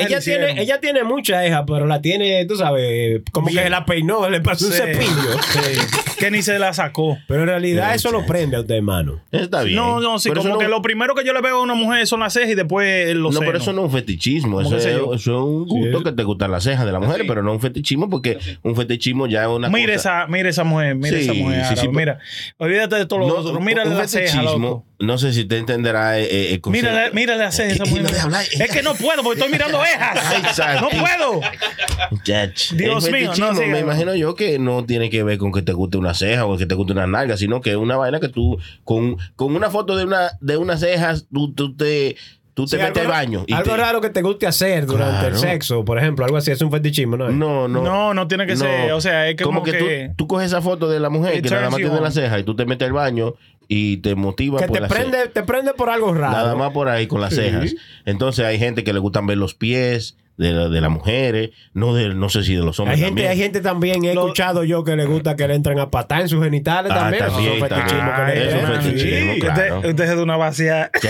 ella tiene, ella tiene mucha hija, pero la tiene, tú sabes, como que la peinó, le pasó un cepillo. Sí, que ni se la sacó. Pero en realidad eso lo prende a usted, hermano. Está bien. No, no, sí, Pero como que no- lo primero que yo le veo a una mujer son las cejas y después los No, pero eso no es un fetichismo. ¿Cómo Eso es, eso un gusto Sí. que te gustan las cejas de la mujer, pero no un fetichismo porque un fetichismo ya es una Mire cosa. esa, mire esa mujer, mire Sí, esa mujer. sí, sí, árabe, pero- mira, olvídate de todo lo No, otro. Mira la ceja, loco. no sé si te entenderá. Eh, eh, el concepto. Mira, mira la ceja esa Eh, eh, mujer. no hablar. Es que no puedo porque estoy mirando Ay, ejas. santi. No puedo. Dios El mío, no, me imagino yo que no tiene que ver con que te guste una ceja o que te guste una nalga, sino que es una vaina que tú, con, con una foto de una de unas cejas, tú, tú te, tú te Sí, metes al baño. y algo te- raro que te guste hacer durante el sexo, por ejemplo, algo así, es un fetichismo, ¿no? No, no. No, no tiene que ser, o sea, es que como que, que- tú, tú coges esa foto de la mujer It que nada más tiene la ceja y tú te metes al baño y te motiva que por te la prende, te prende por algo raro. Nada más por ahí con las Sí. cejas. Entonces hay gente que le gustan ver los pies de, la- de las mujeres, no de, no sé si de los hombres. Hay gente, también. hay gente también, he Lo- escuchado yo que le gusta que le entren a patar en sus genitales Ah, también. es entran. fetichismo, Sí. claro. Usted, usted es de una vacía.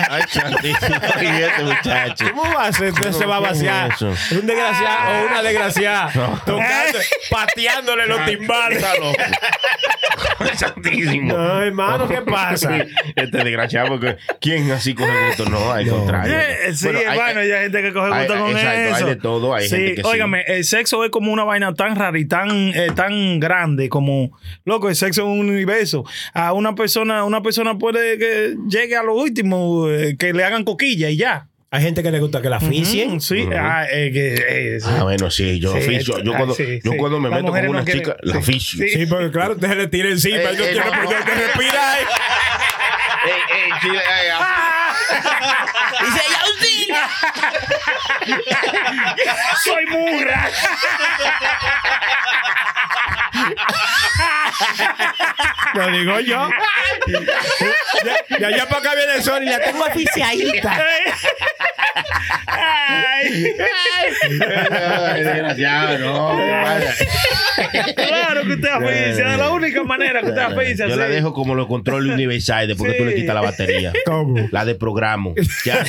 Ay, este muchacho. ¿Cómo va a ser? Usted se va a vaciar. Eso. Un desgraciado o una desgraciada tocando, pateándole los timbales. Santísimo. No, hermano, ¿qué pasa? Este desgraciado, porque ¿quién así coge gusto? No, al contrario. Eh, sí, Bueno, hay- hermano, ya hay gente que coge hay- gusto con exacto, eso. hay de todo, hay sí, gente que sí. óigame, el sexo es como una vaina tan rara y tan, eh, tan grande como, loco, el sexo es un universo. A una persona, una persona puede que llegue a lo último, eh, que le hagan coquilla y ya. Hay gente que le gusta que la asfixien. Mm, sí, ah, eh, que, eh, sí. Ah, bueno, sí, yo Sí. Yo ah, cuando, sí, yo sí. cuando me Las meto con una no chica, la sí, aficio. sí. Sí, porque claro, usted se le tira encima Eh, y no eh, no, dónde respirar. Ey, ey, chile, ah. Soy murra. Lo digo yo. Ya, ya, ya para acá viene el sol y la tengo oficiadita. Ay, Ay, desgraciado, no. vaya. claro que usted aficia, de la única manera que usted aficia. Yo la sí. dejo como los controles universales después que tú le Sí. quitas la batería. ¿Cómo? La de programa. Ya.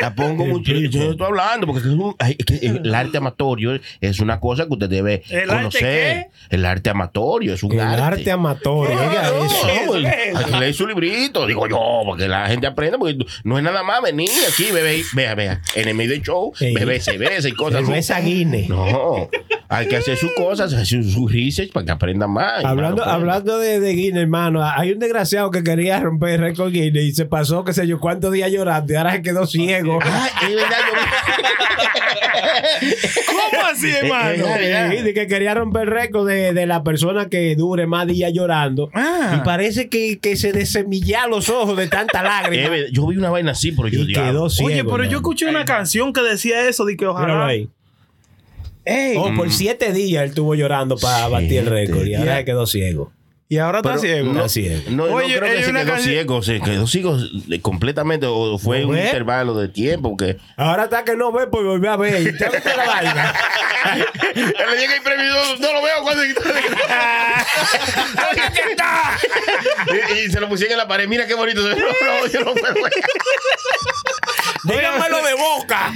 La pongo mucho. Yo estoy hablando porque es un- es que el arte amatorio es una cosa que usted debe ¿El arte conocer. El arte amatorio es un El arte. arte amatorio, oiga Claro, eso. pues, ¿Qué es eso? hay que leer su librito, digo yo, para que la gente aprenda, porque no es nada más venir aquí, bebé, vea, vea, en el medio del show, bebé, cerveza y cosas. Cerveza Guinness. No, hay que hacer sus cosas, hacer su research para que aprendan más. Hablando, hermano, hablando de, de Guinness, hermano, hay un desgraciado que quería romper el récord Guinness y se pasó, qué sé yo, cuántos días llorando y ahora se quedó ciego. Ay, es verdad, ¿Cómo así, hermano? De que quería romper el récord de, de la persona que dure más días llorando. Ah. Y parece que, que se desemilla los ojos de tanta lágrima. yo vi una vaina así, pero yo y quedó ciego. Oye, pero yo escuché una canción que decía eso, de que ojalá. Ey, Oh, por siete días él estuvo llorando para batir el récord y ahora quedó ciego. Y ahora está ciego. No, Está ciego. no, no Oye, creo que se quedó ciego, se quedó ciego completamente o fue ¿No un ve? intervalo de tiempo que Ahora está que no ve, pues volvió a ver. ¿Y te gusta la vaina? le llega el premio no, lo veo cuando y, y se lo pusieron en la pared mira qué bonito no, no, yo no puedo ver. Dígamelo de boca.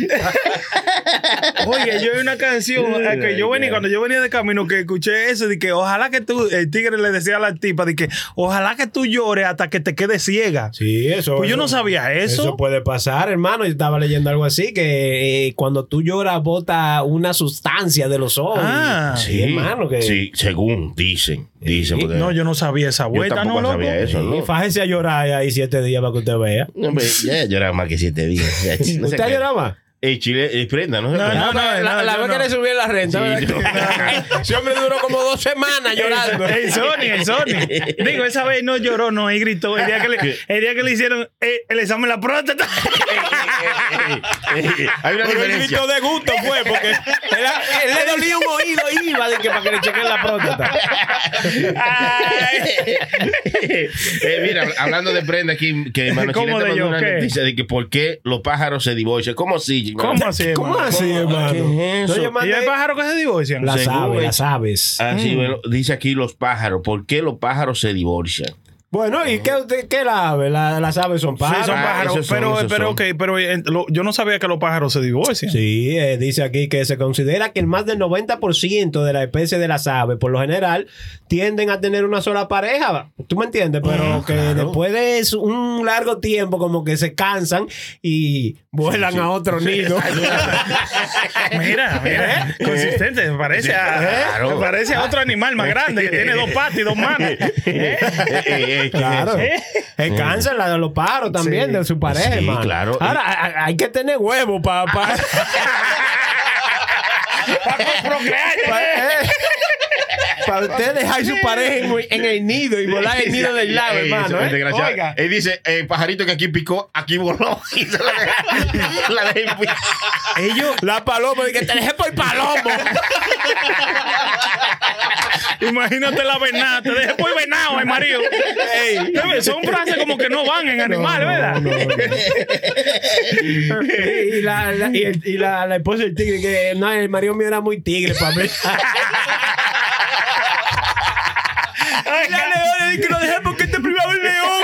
Oye, yo hay una canción eh, que yo venía, cuando yo venía de camino, que escuché eso, de que ojalá que tú, el tigre le decía a la tipa, de que ojalá que tú llores hasta que te quedes ciega. Sí, eso. Pues yo no sabía eso. Eso puede pasar, hermano. Yo estaba leyendo algo así, que eh, cuando tú lloras bota una sustancia de los ojos. Ah. sí, hermano. Que, sí según dicen dicen porque No, yo no sabía esa yo vuelta, tampoco ¿no, loco? sabía eso Y ¿no? fájese a llorar ahí siete días para que usted vea. No, hombre, ya lloraba más que siete días Ya, no sé El chile el prenda no, No, no, no, la la vez no. que le subí la renta. Sí. Ese hombre duró como dos semanas llorando. El Sony, el Sony. Digo, esa vez no lloró, no, y gritó. El día que le, el día que le hicieron eh, el examen de la próstata. hay una Pero el diferencia grito de gusto fue porque él, él le dolía un oído y iba de que para que le chequen la próstata. Eh, mira, hablando de prenda aquí, que hermano ¿Cómo de mandó yo? una ¿Qué? noticia de que por qué los pájaros se divorcian. ¿Cómo así? ¿Cómo así, ¿Cómo así, hermano? ¿Qué es eso? ¿Y mandé- hay pájaros que se divorcian? Las aves, el- las aves. Así, bueno, dice aquí los pájaros. ¿Por qué los pájaros se divorcian? Bueno, ¿y qué, usted- qué la ave? La- las aves son Sí, pájaros. son Ah, pájaros. son, pero, pero, son. ok, pero eh, lo- yo no sabía que los pájaros se divorcian. Sí, eh, dice aquí que se considera que el más del 90% de la especie de las aves, por lo general, tienden a tener una sola pareja. ¿Tú me entiendes? Pero que después de un largo tiempo como que se cansan y vuelan a otro nido. Mira, mira, consistente, me parece, a, Claro. me parece a otro animal más grande que tiene dos patas y dos manos. ¿qué es Claro. eso? Se cansan la de los pájaros también Sí. de su pareja, Sí, claro. Ahora, hay que tener huevos para... Pa, Para usted dejar su pareja en, en el nido y volar el nido del lado, Ey, hermano. ¿eh? desgraciado. Oiga. Él dice, el pajarito que aquí picó, aquí voló. Y se la deja- la deja Ellos, La paloma, que te dejé por palomo. imagínate la venada, te dejé por venado, eh, marido. Son frases como que no van en animales, ¿verdad? y la, la- y el- y la, la esposa del tigre, que no, el marido mío era muy tigre para mí. Ay, La leona que lo dejé porque este primero el león.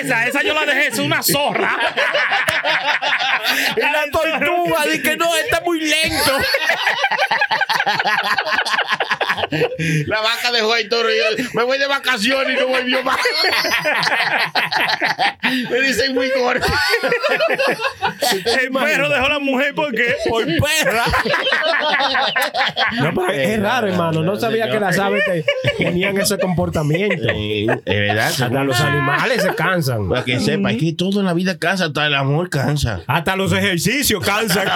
esa, esa yo la dejé, es una zorra. La tortuga dice que no, está muy. La vaca dejó el toro y yo me voy de vacaciones y no volvió más. me dicen muy gordo. El perro dejó a la mujer porque Por perra. No, pero es raro, hermano. No sabía que las aves te- tenían ese comportamiento. Eh, Es verdad. Hasta los animales se cansan. Para que sepa, es que todo en la vida cansa, hasta el amor cansa. Hasta los ejercicios cansan.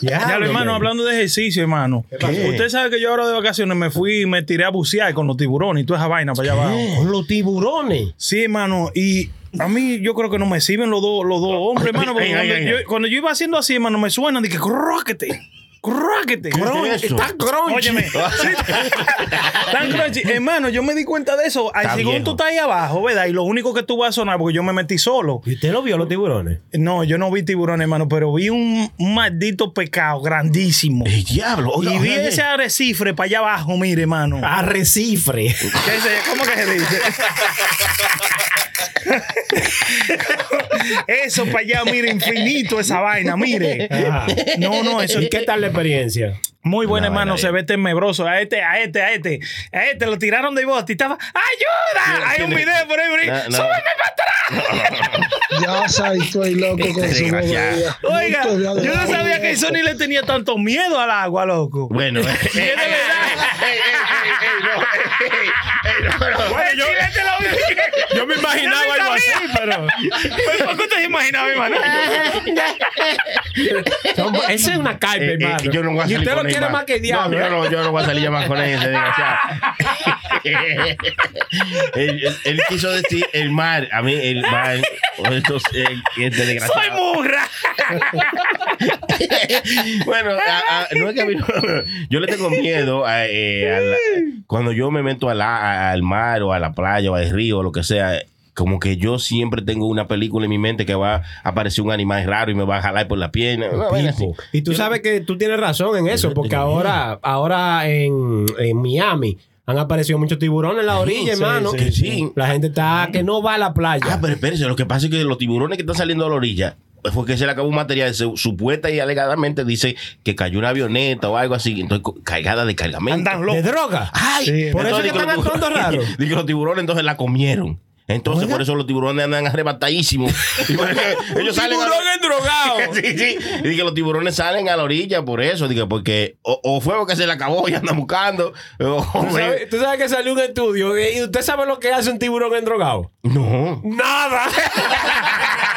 Ya, lo, hermano, hablando de ejercicio, hermano. Usted sabe que yo ahora de vacaciones me fui y me tiré a bucear con los tiburones y toda esa vaina para allá abajo. Con los tiburones. Sí, hermano. Y a mí yo creo que no me sirven los dos, los dos hombres, hermano. Porque Ay, cuando, ay, yo, ay. cuando yo iba haciendo así, hermano, me suenan de que cróquete. Cróquete. es? Está crunchy. Óyeme. Tan crunchy. Hermano, yo me di cuenta de eso. Al viejo. tú estás ahí abajo, ¿verdad? Y lo único que tú vas a sonar, porque yo me metí solo. ¿Y usted lo vio los tiburones? No, yo no vi tiburón, hermano, pero vi un, maldito pecado grandísimo. El diablo. oiga, Y vi oiga, ese arrecife para allá abajo, mire, hermano. Arrecifre. ¿Qué ¿Cómo que se dice? eso para allá, mire, infinito esa vaina, mire. No, no, eso ¿Y qué tal la experiencia? muy buen Una hermano, se ve tenebroso. A este, a este, a este, a este lo tiraron de bote y estaba, ¡ayuda! Hay un video por ahí, por ahí. No, no. ¡Súbeme para atrás! Ya sabes, estoy loco con su Desgraciado. bobería. Oiga, yo no sabía que Sony le tenía tanto miedo al agua, loco. Bueno, eh, es de verdad. Bueno, yo, Yo me imaginaba algo así, pero. ¿Pero ¿Por qué te imaginaba, hermano? Esa es una carpa, Eh, eh, hermano. yo no voy a y salir usted con lo quiere más. más que diablo. No, yo ¿eh? no, yo no voy a salir ya más con él, él, él- él quiso decir el mar. A mí, el mar. Entonces, eh, este desgraciado. ¡Soy murra! bueno, a- a- no es que a mí no- yo le tengo miedo a, eh, a la- cuando yo me meto a la- al mar o a la playa o al río o lo que sea. Como que yo siempre tengo una película en mi mente que va a aparecer un animal raro y me va a jalar por la pierna. Así. Y tú sabes que tú tienes razón en eso, porque ahora, ahora en, en Miami han aparecido muchos tiburones en la orilla, sí, hermano. sí, sí. La gente está que no va a la playa. Ah, pero espérense, lo que pasa es que los tiburones que están saliendo a la orilla fue que se le acabó un material, se- supuesta y alegadamente dice que cayó una avioneta o algo así, entonces cargada de cargamento. Andan ¿De droga? Ay, Sí, por eso que digo, están actuando raro. Digo, los tiburones entonces la comieron. Entonces, por eso los tiburones andan arrebatadísimos. Y por eso ellos salen la- sí, sí. Y que los tiburones salen a la orilla por eso. Digo, porque o, o fue porque se le acabó y andan buscando. o- ¿Tú sabes, tú sabes que salió un estudio y usted sabe lo que hace un tiburón endrogado. no. Nada.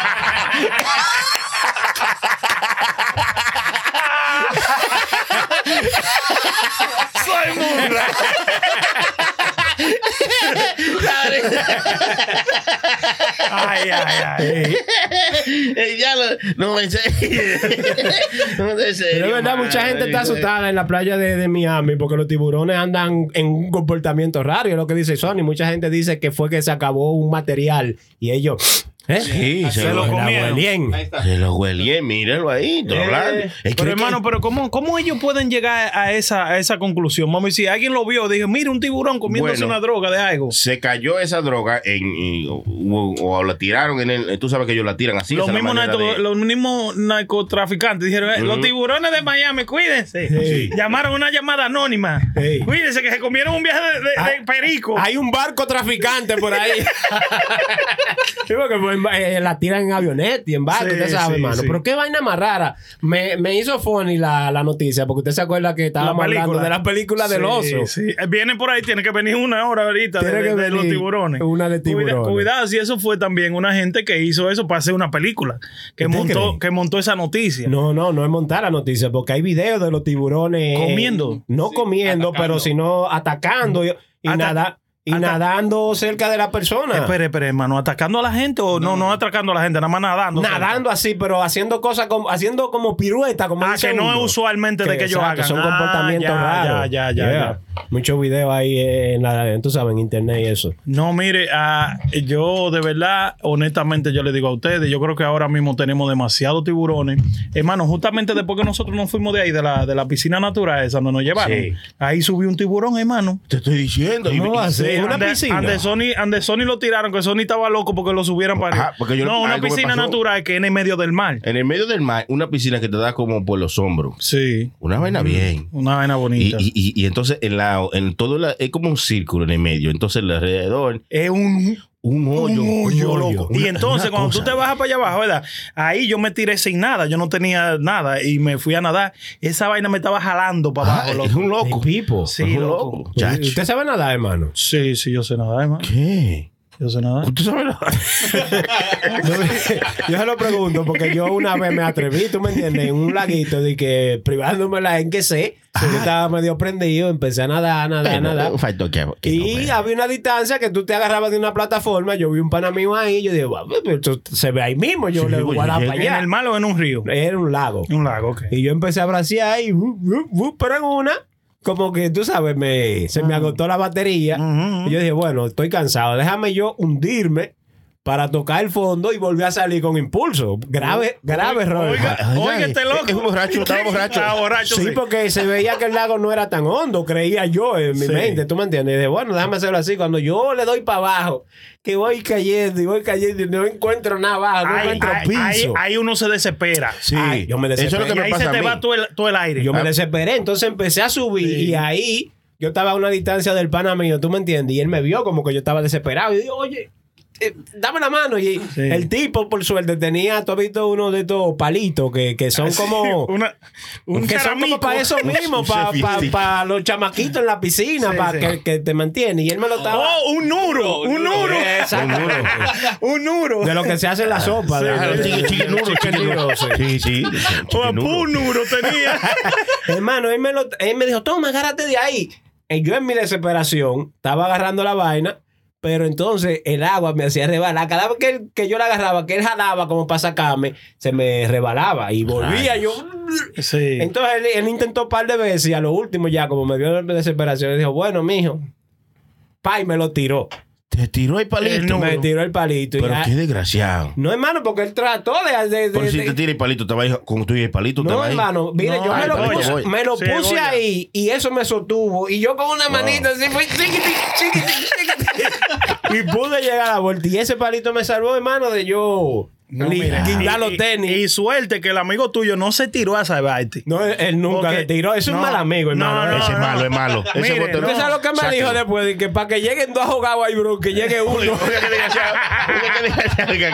¡Soy murra! ay, ay, ay. Ya lo, no me sé. no me sé. Pero es verdad, mucha gente está asustada en la playa de, de Miami porque los tiburones andan en un comportamiento raro. Y es lo que dice Sony. Mucha gente dice que fue que se acabó un material y ellos. ¿Eh? Sí, se, Se lo, lo comieron. se lo huelien, mírenlo ahí. Eh, Es que- Pero hermano, pero ¿cómo, ¿cómo ellos pueden llegar a esa, a esa conclusión? Mami, si alguien lo vio, dijo, mira un tiburón comiéndose Bueno. una droga de algo. se cayó esa droga en, y- o, o- o la tiraron en el. Tú sabes que ellos la tiran así. Los mismos, narco- de- narcotraficantes dijeron, "Eh, los tiburones de Miami, cuídense. Sí. Llamaron una llamada anónima. Sí. Cuídense que se comieron un viaje de, de- Ah, de perico. Hay un barco traficante por ahí. Sí, porque pues, eh, la tiran en avioneta y en barco, Sí, usted sabe, hermano. sí. Pero qué vaina más rara. Me, me hizo funny la, la noticia, porque usted se acuerda que estábamos hablando de la película del Sí, oso. sí. Eh, Viene por ahí, tiene que venir una hora ahorita de, Tiene de- que de los venir tiburones. una de tiburones. Cuidado, si eso fue también una gente que hizo eso para hacer una película. Que ¿Usted montó, cree? que montó esa noticia. No, no, no es montar la noticia, porque hay videos de los tiburones. eh, Comiendo. No comiendo, atacando. pero sino atacando y, y Ata- nada- y ata- nadando cerca de la persona. Espere, espere, hermano, ¿atacando a la gente o no, no atacando a la gente, nada más nadando? Nadando así, pero haciendo cosas como, haciendo como pirueta, como Ah, que no es usualmente de que ellos hagan. Son Ah, comportamientos ya, raros. Ya, ya, ya, ya. Muchos videos ahí en la, tú sabes, en internet y eso. No, mire, ah, yo de verdad, honestamente, yo le digo a ustedes, yo creo que ahora mismo tenemos demasiados tiburones. Hermano, justamente después que nosotros nos fuimos de ahí, de la, de la piscina natural esa donde nos llevaron, Sí. ahí subió un tiburón, hermano. Te estoy diciendo. ¿Cómo va a ser? Y- ¿Una Ande- piscina? ande Sony, ande Sony lo tiraron, que Sony estaba loco porque lo subieran para Ajá, porque yo- No, una piscina natural que en el medio del mar. En el medio del mar, una piscina que te da como por los hombros. Sí. Una vaina bien. Una vaina bonita. y, y- y entonces en la en todo la, es como un círculo en el medio. Entonces alrededor, es un un hoyo. Un hoyo, loco. Una- y entonces, cuando cosa. tú te bajas para allá abajo, ¿verdad? Ahí yo me tiré sin nada. Yo no tenía nada y me fui a nadar. Esa vaina me estaba jalando para Ah, abajo, es loco. un loco. El pipo. Sí, Es un loco. loco. ¿Usted sabe nada, hermano? Sí, sí, yo sé nadar, hermano. ¿Qué? Yo sé nadar. ¿Tú sabes nada? yo se lo pregunto porque yo una vez me atreví, tú me entiendes, en un laguito de que privándomela en que sé, yo estaba medio prendido, empecé a nadar, nadar, nadar. Que Y había una distancia que tú te agarrabas de una plataforma. Yo vi un pana mío ahí. Yo dije, "Guau, pero esto se ve ahí mismo. Yo Sí, le voy a dar para ¿En allá. el mar o en un río? Era un lago. Un lago, ok. Y yo empecé a bracear y, uh, uh, uh, pero en una, como que tú sabes, me, se me agotó la batería. Y yo dije, bueno, estoy cansado. Déjame yo hundirme para tocar el fondo y volver a salir con impulso. Grave, grave error. Oiga, oiga, este loco. es un borracho, estaba borracho. Estaba borracho, Sí, sí. porque se veía que el lago no era tan hondo, creía yo en mi Sí. mente, ¿tú me entiendes? Y dije, bueno, déjame hacerlo así. Cuando yo le doy para abajo, que voy cayendo y voy cayendo y no encuentro nada abajo, no Ahí, encuentro ahí- piso. ahí- ahí uno se desespera. Sí. Ay, yo me Eso es lo desesperé. que Y me ahí pasa se a te va todo el, todo el aire. Yo me Ah. desesperé, entonces empecé a subir Sí. y ahí yo estaba a una distancia del pana mío, ¿tú me entiendes? Y él me vio como que yo estaba desesperado y digo, oye, eh, dame la mano. Y Sí. el tipo, por suerte, tenía, tú has visto uno de estos palitos que, que son como... Una, un que son como para eso mismo, para selfie los chamaquitos en la piscina, Sí, para sí. que, que te mantiene. Y él me lo estaba... Oh, un nuro. Un nuro. Un nuro. De lo que se hace en la sopa. Sí, de- Ah, de- chiqui- chiqui nuro, chiqui nuro. sí. Nuro. un nuro tenía. Hermano, él me, lo, él me dijo, toma, agárrate de ahí. eh, yo en mi desesperación estaba agarrando la vaina, pero entonces el agua me hacía rebalar. Cada vez que, él- que yo la agarraba, que él jalaba como para sacarme, se me rebalaba y volvía yo. Sí. Entonces él, él intentó un par de veces y a lo último ya, como me vio en desesperación, dijo, bueno, mijo, pa, y me lo tiró. Te tiró el palito. me tiró el palito. Pero ya- qué desgraciado. No, hermano, porque él trató de... de- de- Por si de- te tira el palito, estaba ahí con tú y el palito. no, hermano, mire, No, yo me lo puse, me lo Sí, puse ahí y eso me sostuvo. Y yo con una manita así chiquitín. Y pude llegar a la. Y ese palito me salvó, hermano, de yo No, mira, guindar y- los y- tenis. Y, suerte que el amigo tuyo no se tiró a salvarte. no, él, él nunca Porque- le tiró. Eso es no, un mal amigo, no, hermano. no, Ese es no. malo, es malo. Ese Mire, botón- no. ¿Usted sabe lo que me dijo después? Que para que lleguen dos ahogados ahí, bro, que llegue uno.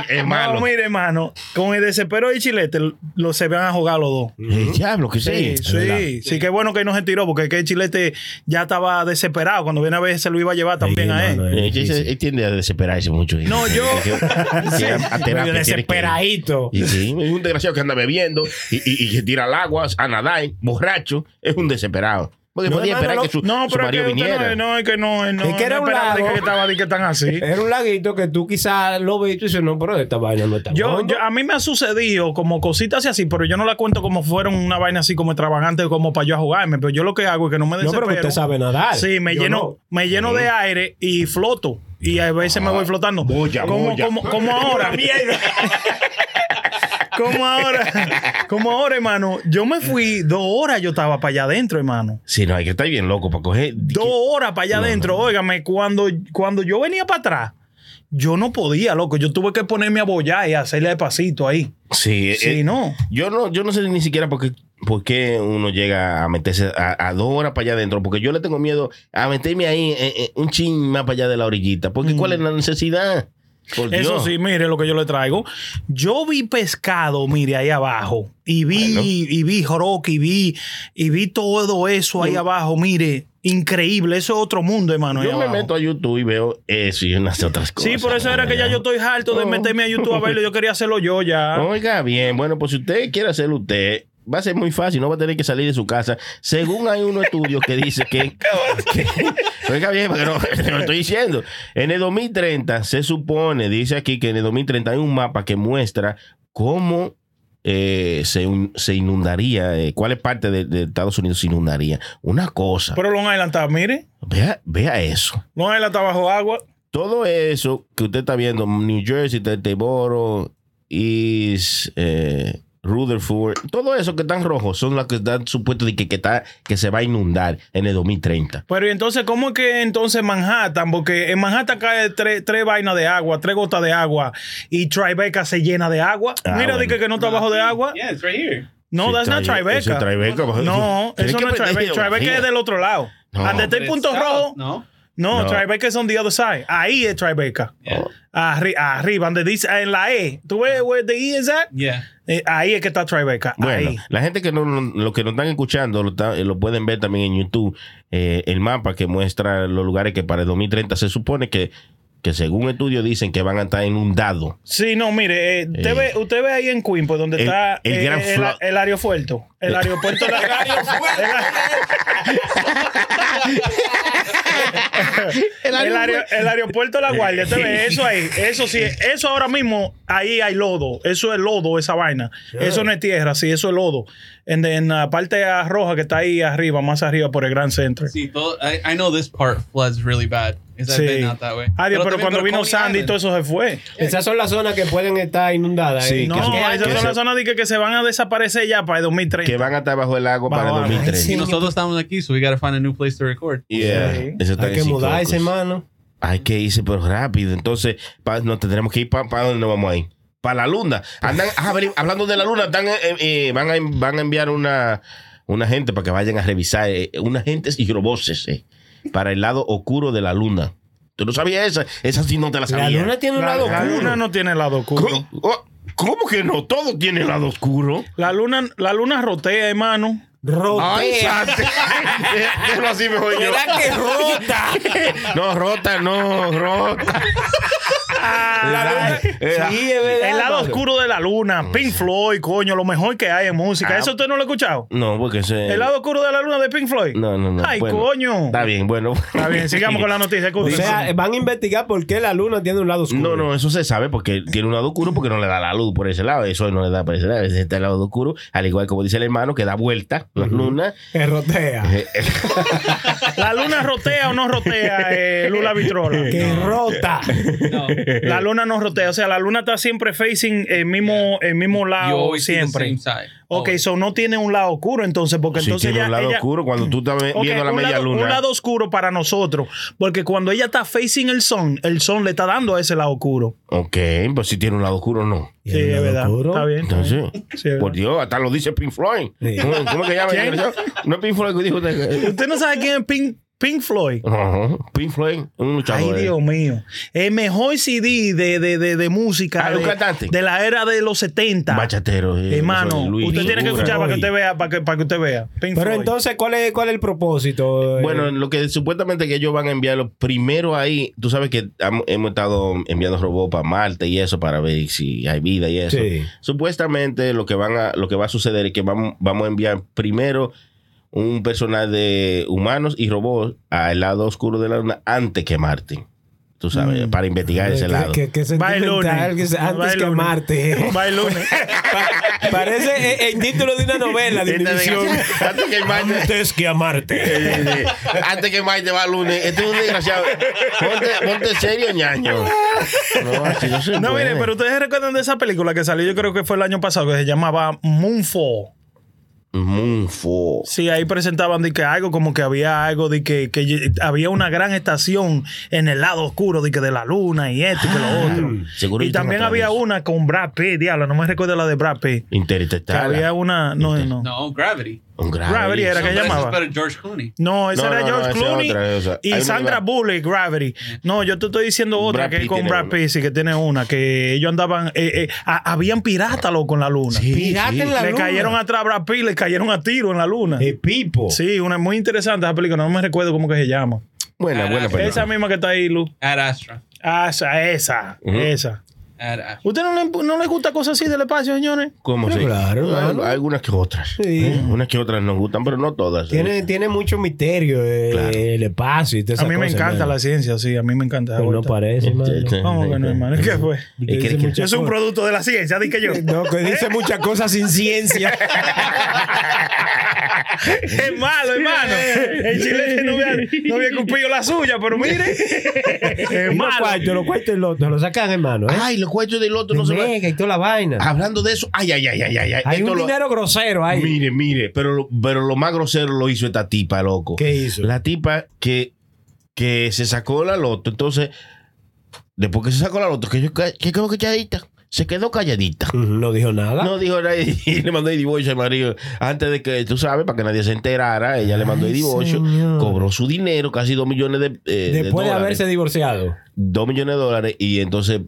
Es malo. No, mire, hermano, con el desespero de Chilete lo se van a jugar los dos. El diablo, que sí. Sí, sí, sí, qué bueno que no se tiró, porque es que el Chilete ya estaba desesperado. Cuando viene a ver, se lo iba a llevar también a él. Él tiende a desesperarse mucho. No, yo- a terapia Desesperadito. Y sí, es un desgraciado que anda bebiendo y, y, y que tira al agua a nadar, borracho. Es un desesperado. Porque No, podía hermano, esperar lo- que su, No, su pero es marido que viniera. no, no, es que no, no, Es que era no un lago. que estaba de que tan así. Era un laguito que tú quizás lo viste y dices, no, pero esta vaina no está Yo, yo- a mí me ha sucedido como cositas así, pero yo no la cuento como fueron una vaina así como extravagante como para yo a jugarme. Pero yo lo que hago es que no me No, desespero. pero que usted sabe nadar. Sí, me Yo lleno, no. me lleno de aire y floto. Y a veces me voy flotando. Boya, como, boya. como, como ahora. como ahora. Como ahora, hermano. Yo me fui dos horas, yo estaba para allá adentro, hermano. Sí, no, hay que estar bien loco para coger. Dos horas para allá adentro. Óigame, cuando, cuando yo venía para atrás, yo no podía, loco. Yo tuve que ponerme a bollar y hacerle pasito ahí. Sí, Sí, eh, no. Yo no, yo no sé ni siquiera por qué, por qué uno llega a meterse a, a dos horas para allá adentro, porque yo le tengo miedo a meterme ahí eh, eh, un chin más para allá de la orillita. Porque ¿cuál es la necesidad? Por Mm. Eso Dios. sí, mire lo que yo le traigo. Yo vi pescado, mire, ahí abajo. Y vi, Bueno. y vi joroque, y vi, y vi todo eso ahí abajo. Mire, increíble. Eso es otro mundo, hermano. Yo me abajo. meto a YouTube y veo eso y unas otras cosas. Sí, por eso era que ya yo estoy harto de Oh. meterme a YouTube a verlo. Yo quería hacerlo yo ya. Oiga, bien, bueno, pues si usted quiere hacerlo usted, va a ser muy fácil, no va a tener que salir de su casa. Según hay unos estudios que dice que, que- oiga bien, no, te lo estoy diciendo. En el 2030 se supone, dice aquí que en el 2030 hay un mapa que muestra cómo eh, se, un- se inundaría, eh, cuál es parte de, de Estados Unidos se inundaría. Una cosa. Pero Long Island está, mire. Vea, vea eso. Long Island está bajo agua. Todo eso que usted está viendo, New Jersey, Teteboro, East, eh, Rutherford, todo eso que están rojos son las que están supuestos de que, que, está, que se va a inundar en el 2030. Pero y entonces, ¿cómo es que entonces Manhattan? Porque en Manhattan cae tres, tres vainas de agua, tres gotas de agua y Tribeca se llena de agua. Ah, Mira, bueno. di que, que no está bajo de agua. Yeah, it's right here. No, Sí, that's not Tribe- Tribeca. eso es Tribeca. No, eso no es Tribeca. Tribeca es del otro lado. No. Donde está el punto rojo. No. No, No. Tribeca es on the other side. Ahí es Tribeca. Yeah. Arri- arriba, donde dice en la E. ¿Tú ves where the E is at? Yeah. Eh, ahí es que está Tribeca. Bueno, ahí. la gente que no, lo que nos están escuchando lo, está- lo pueden ver también en YouTube, eh, el mapa que muestra los lugares que para el 2030 se supone que, que según estudios dicen que van a estar inundados. Sí, no, mire, eh, usted, Eh. ve, usted ve ahí en Queen, pues donde El- está el eh, gran el, el aeropuerto. El aeropuerto de el, aer- el aeropuerto de la Guardia, usted ve eso ahí. Eso sí, eso ahora mismo, ahí hay lodo. Eso es lodo, esa vaina. Eso no es tierra, sí, eso es lodo. En, en la parte roja que está ahí arriba, más arriba por el Grand Central. See, todo, I, I know this part floods really bad. That Sí. been out that way? Adiós, pero también cuando vino Coney Sandy, Island. todo eso se fue. Esas son las zonas que pueden estar inundadas. Sí, ¿eh? que No, son- esas que son las zonas que, que se van a desaparecer ya para el 2030. que van a estar bajo el agua para el Bajo agua. 2030. Y nosotros estamos aquí, so we gotta find a new place to record. Yeah, Sí. eso está Hay que mudarse, hermano. Hay que irse, pero rápido. Entonces, pa- no tendremos que ir para dónde nos vamos a ir. Para la luna. Andan, hablando de la luna, están, eh, eh, van, a, van a enviar una, una gente para que vayan a revisar, eh, una gente y robots eh, para el lado oscuro de la luna. ¿Tú no sabías esa? Esa sí no te la La sabía. luna tiene un La, lado la oscuro. luna no tiene lado oscuro. ¿Cómo, oh, ¿Cómo que no? Todo tiene lado oscuro. La luna, la luna rotea, hermano. Ay, Rotea. sante. Déjalo así mejor yo. ¿Será que rota? No, rota, no, rota. La luna- Sí, es verdad. El lado oscuro de la luna, Pink Floyd, coño, lo mejor que hay en música. Ah. ¿Eso usted no lo ha escuchado? No, porque ese. El lado oscuro de la luna de Pink Floyd. No, no, no. Ay, Bueno, coño. Está bien, bueno. Está bien, sigamos con la noticia. O sea, van a investigar por qué la luna tiene un lado oscuro. No, no, eso se sabe porque tiene un lado oscuro porque no le da la luz por ese lado. Eso no le da por ese lado. Ese está el lado oscuro. Al igual como dice el hermano, que da vuelta la luna. Que rotea. ¿La luna rotea o no rotea, eh, Lula Vitrola? Que rota. No. La luna no rotea, o sea, la luna está siempre facing el mismo, el mismo lado siempre. Ok, Always. so no tiene un lado oscuro entonces, porque Sí, entonces tiene ella, un lado ella- oscuro cuando tú estás Ok, viendo la media lado, luna. un lado oscuro para nosotros, porque cuando ella está facing el sol, el sol le está dando a ese lado oscuro. Ok, pues si tiene un lado oscuro, no. ¿Y Sí, es verdad. oscuro? Está bien. Entonces, Sí, por. Dios, hasta lo dice Pink Floyd. Sí. ¿Cómo, cómo que llama? ¿Quién? No es Pink Floyd que dijo usted. ¿Usted no sabe quién es Pink, Pink Floyd? Ajá. Pink Floyd, un Ay, luchador. eh. Dios mío. El mejor CD de, de, de, de música Ah, de, cantante. de la era de los 70. Bachatero. eh, Hermano, Luis usted tiene que escuchar para que usted vea, para que, para que usted vea. Pink Pero Floyd. entonces, ¿cuál es, cuál es el propósito? Eh, Bueno, lo que supuestamente que ellos van a enviarlo primero ahí, tú sabes que hemos estado enviando robots para Marte y eso para ver si hay vida y eso. Sí. Supuestamente lo que van a, lo que va a suceder es que vamos, vamos a enviar primero un personal de humanos y robots al lado oscuro de la luna antes que Marte. Tú sabes, Mm. para investigar ese que, lado. que, que lunes. que antes que. Marte. Va el lunes. Pa- Parece el, el título de una novela de desgracia- Antes que Marte. Antes que amarte. Antes que Marte va el lunes. Este es un desgraciado. Ponte, ponte serio, ñaño. No, así no se No, puede. mire, pero ustedes se recuerdan de esa película que salió, yo creo que fue el año pasado, que se llamaba Moonfall. Moonfall. Sí, ahí presentaban de que algo como que había algo de que, que había una gran estación en el lado oscuro de que de la luna y esto y que lo otro. seguro y también había eso. una con Brad Pitt, diablo, no me recuerdo la de Brad Pitt. Que había una, no, no. No, Gravity. Un. Gravity era que pero llamaba. George Clooney. No, esa No, era no, George es Clooney otra, o sea, hay y una Sandra de- Bullock, Gravity. No, yo te estoy diciendo otra Brad que es Pitt con tiene Brad una. Pitt, sí, que tiene una, que ellos andaban, eh, eh, a- habían piratas loco en la luna. Pirata en la le luna. cayeron atrás a Brad Pitt, le cayeron a tiro en la luna. El pipo. Sí, una muy interesante esa película, no me recuerdo cómo que se llama. Buena, buena película. Esa misma que está ahí, Lu. Ad Astra. Ah, esa, esa, Ujú. esa. ¿Usted no le, no le gusta cosas así del espacio, señores? ¿Cómo se? claro, Hay- algunas que otras. Sí. Eh, Unas que otras nos gustan, pero no todas. Tiene, tiene mucho misterio eh, Claro. el espacio y todas A mí me encanta la ciencia, sí, a mí me encanta. Pero no parece, hermano. Sí. ¿Cómo que no, hermano? ¿Qué fue? Es que- que- Es un producto de la ciencia, di que yo. No, que dice muchas cosas sin ciencia. Es malo, hermano. El chilete no había, no había cumplido la suya, pero mire. Es Y los malo. cuartos, los cuartos y los, lo sacan, hermano. ¿eh? Ay, cuartos del otro no se van. Mega y toda la vaina. Hablando de eso, ay, ay, ay, ay, ay. ay. Hay Esto un lo- dinero grosero ahí. Mire, mire, pero, lo- pero lo más grosero lo hizo esta tipa, loco. ¿Qué hizo? La tipa que, que se sacó la loto, entonces, después que se sacó la loto, que yo que quedó calladita, se quedó calladita. No dijo nada. No dijo nada y le mandó el divorcio al marido. Antes de que, tú sabes, para que nadie se enterara, ella le mandó el divorcio, señor. cobró su dinero, casi dos millones de, eh, de Después de, dólares. haberse divorciado. Dos millones de dólares y entonces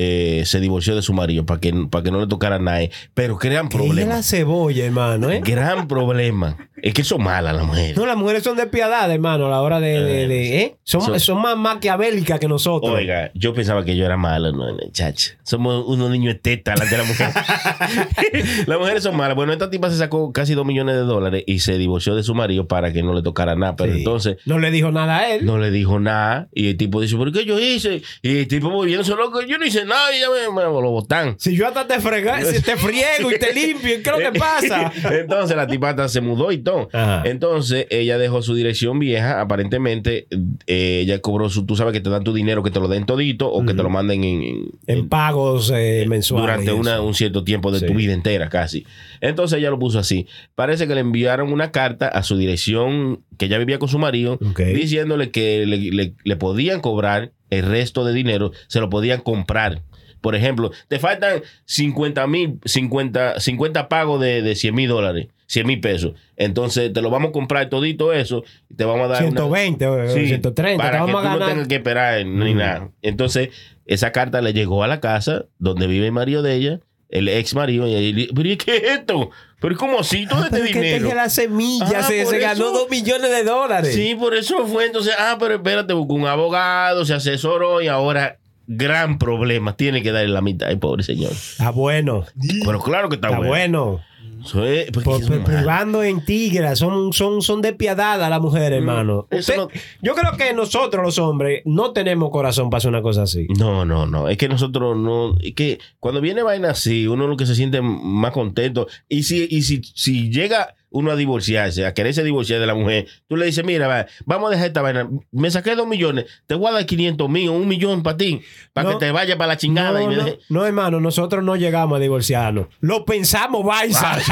eh, se divorció de su marido para que, para que no le tocara a nadie. Pero gran Ella es problema. la cebolla, hermano, ¿eh? Gran problema. Es que son malas las mujeres. No, las mujeres son despiadadas, hermano, a la hora de... de- de- ¿eh? son, Son- son más maquiavélicas que nosotros. Oiga, yo pensaba que yo era malo, no, chacha. Somos unos niños estetas delante de la mujer. las mujeres son malas. Bueno, esta tipa se sacó casi dos millones de dólares y se divorció de su marido para que no le tocara nada. Pero Sí. entonces No le dijo nada a él. no le dijo nada. Y el tipo dice, ¿por qué yo hice? Y el tipo muy bien, yo no hice nada y ya me, me lo botan. Si yo hasta te, frega, si te friego y te limpio, ¿qué es lo que pasa? Entonces la tipa hasta se mudó y todo. Ajá. Entonces ella dejó su dirección vieja. Aparentemente eh, ella cobró su. Tú sabes que te dan tu dinero, que te lo den todito o que te lo manden en, en- En pagos eh, mensuales. durante una- un cierto tiempo de Sí. tu vida entera casi. Entonces ella lo puso así. Parece que le enviaron una carta a su dirección que ella vivía con su marido diciéndole que le, le- le podían cobrar el resto de dinero, se lo podían comprar. Por ejemplo, te faltan 50 mil, 50, 50 pagos de, de 100 mil dólares, 100 mil pesos. Entonces te lo vamos a comprar todito eso y te vamos a dar una- 120 o Sí, 130. para te que vamos tú a no ganar. tengas que esperar ni nada. Entonces, esa carta le llegó a la casa donde vive el marido de ella, el ex marido, y ella pero ¿y qué es esto? ¿Pero cómo así todo este Pero es que dinero? tenía la semilla, Ah, se, se ganó dos millones de dólares. Sí, por eso fue. Entonces, ah, pero espérate, buscó un abogado, se asesoró y ahora gran problema. Tiene que darle la mitad, el pobre señor. Está bueno. Pero claro que está, Está bueno. bueno. Eso es- porque Por- privando en tigras, son, son, son despiadadas las mujeres, hermano. Usted- no- Yo creo que nosotros los hombres no tenemos corazón para hacer una cosa así. No, no, no. Es que nosotros no. Es que cuando viene vaina así, uno lo que se siente más contento. Y si, y si, si llega uno a divorciarse, a quererse divorciar de la mujer, tú le dices, mira, va, vamos a dejar esta vaina. Me saqué dos millones, te voy a dar 500 mil un millón para ti, para No. que te vaya para la chingada. y No, me no, no, hermano, nosotros no llegamos a divorciarnos. Lo pensamos, Baiza.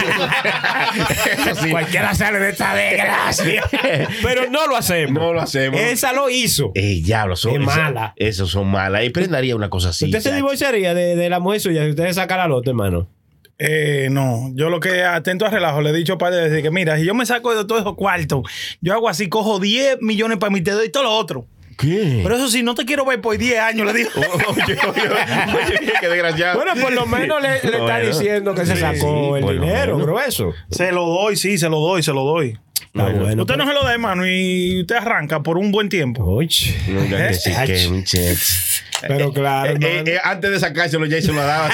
Sí. Cualquiera sale de esta desgracia. Pero no lo hacemos. No lo hacemos. Esa lo hizo. Diablo, son Es mala. Esos son malas. Y prendaría una cosa así. ¿Usted se divorciaría de, de la mujer suya si usted saca la lote, hermano? Eh, no, yo lo que atento a relajo le he dicho para decir que mira, si yo me saco de todos esos cuartos, yo hago así, cojo 10 millones para mí, te doy todo lo otro. ¿Qué? Pero eso sí, no te quiero ver por 10 años, le digo. Oye, oye, oye, qué desgraciado. Bueno, por lo menos le, le está Bueno. diciendo que se sacó Sí, el por lo dinero, menos. grueso. se lo doy, sí, se lo doy, se lo doy. Está bueno. usted no se lo da, hermano, y usted arranca por un buen tiempo. Oye. Que sí, Ach. que, muchachos. Pero claro, Eh, hermano. eh, eh, antes de sacárselo ya se lo daba.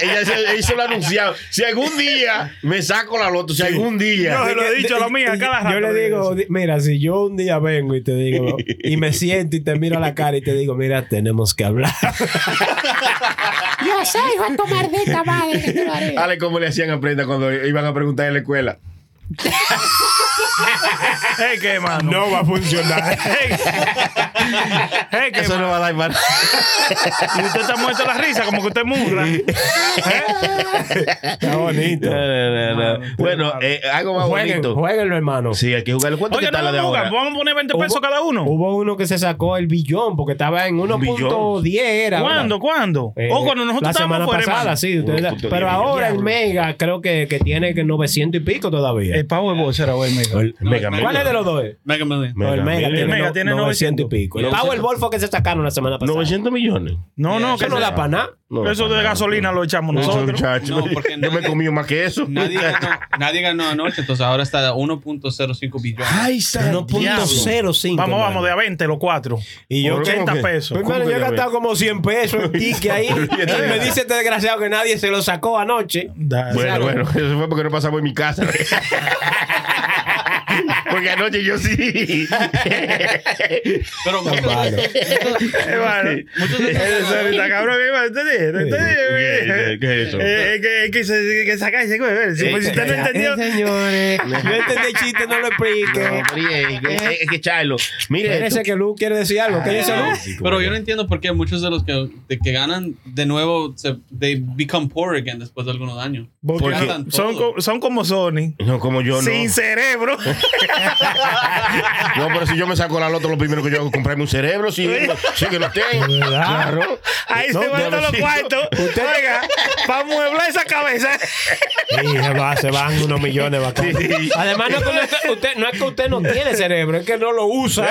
ella, se- ella se lo anunciaba. Si algún día me saco la loto, si algún día. Yo se lo he dicho a la mía cada rato. Yo le digo, di- mira, si yo un día vengo y te digo, y me siento y te miro a la cara y te digo, mira, tenemos que hablar. Yo sé, hijo de tu maldita madre, que te lo haré. Ale, ¿cómo le hacían a Prenda cuando iban a preguntar en la escuela? Es que, hermano. No va a funcionar. Es que, Eso no va a dar mal. y usted está muerto de la risa, como que usted murra. ¿Eh? Está bonito. Bueno, eh, algo más Jueguen, bonito. jueguenlo, hermano. Sí, hay que jugarlo. ¿Cuánto Oye, que está no la de ahora? vamos a poner 20 pesos cada uno. Hubo uno que se sacó el billón porque estaba en 1.10 era. ¿verdad? ¿Cuándo? ¿Cuándo? Eh, o cuando nosotros la estábamos semana fuera, pasada, hermano. sí. ustedes- pero ahora el. Mega creo que, que tiene que 900 y pico todavía. El Powerball será hoy, mega. El- Mega ¿Cuál es de los dos? Mega. No, el Mega, tiene, El Mega no- tiene 900 y pico. El 900. Powerball fue que se sacaron la semana pasada. 900 millones. No, no, Eso que no da para nada. No, eso de gasolina lo echamos nosotros. muchacho, No, porque yo me comido más que eso. Nadie ganó, nadie ganó anoche, entonces ahora está a 1.05 billones. Ay, santo 1.05. Vamos, vamos, de a 20 los cuatro. Y yo, ¿Cómo 80 que? pesos. Pues, ¿Cómo yo he gastado como 100 pesos en ticket ahí. y me dice este desgraciado que nadie se lo sacó anoche. Bueno, bueno, eso fue porque no pasamos en mi casa. porque anoche yo sí. Pero muchos, malo. Hermano, muchos de Eso ahorita, cabrón, hermano, ¿entendí? ¿Entendí? ¿Qué- es eso? Eh, Es que- es que se- que sacarse, güey. Si pues, si usted no entendió. Eh, señores, yo entendí el chiste, no lo explique. No, es que- echarlo. Mire, Parece que Lu quiere decir algo. ¿Qué dice Lu? Pero yo no entiendo por qué muchos de los que, de que ganan de nuevo se they become poor again después de algunos años. Porque son, son como Sony. no, como yo no. Sin cerebro. No, pero si yo me saco la loto, lo primero que yo hago es comprarme un cerebro. Si, si que lo tengo. Claro. Ahí No, se van todos los cuartos. Oiga, para mueblar esa cabeza. Sí, se, va, se van unos millones bacanos. Sí, sí. Además, no es, que usted, usted- no es que usted no tiene cerebro, es que no lo usa.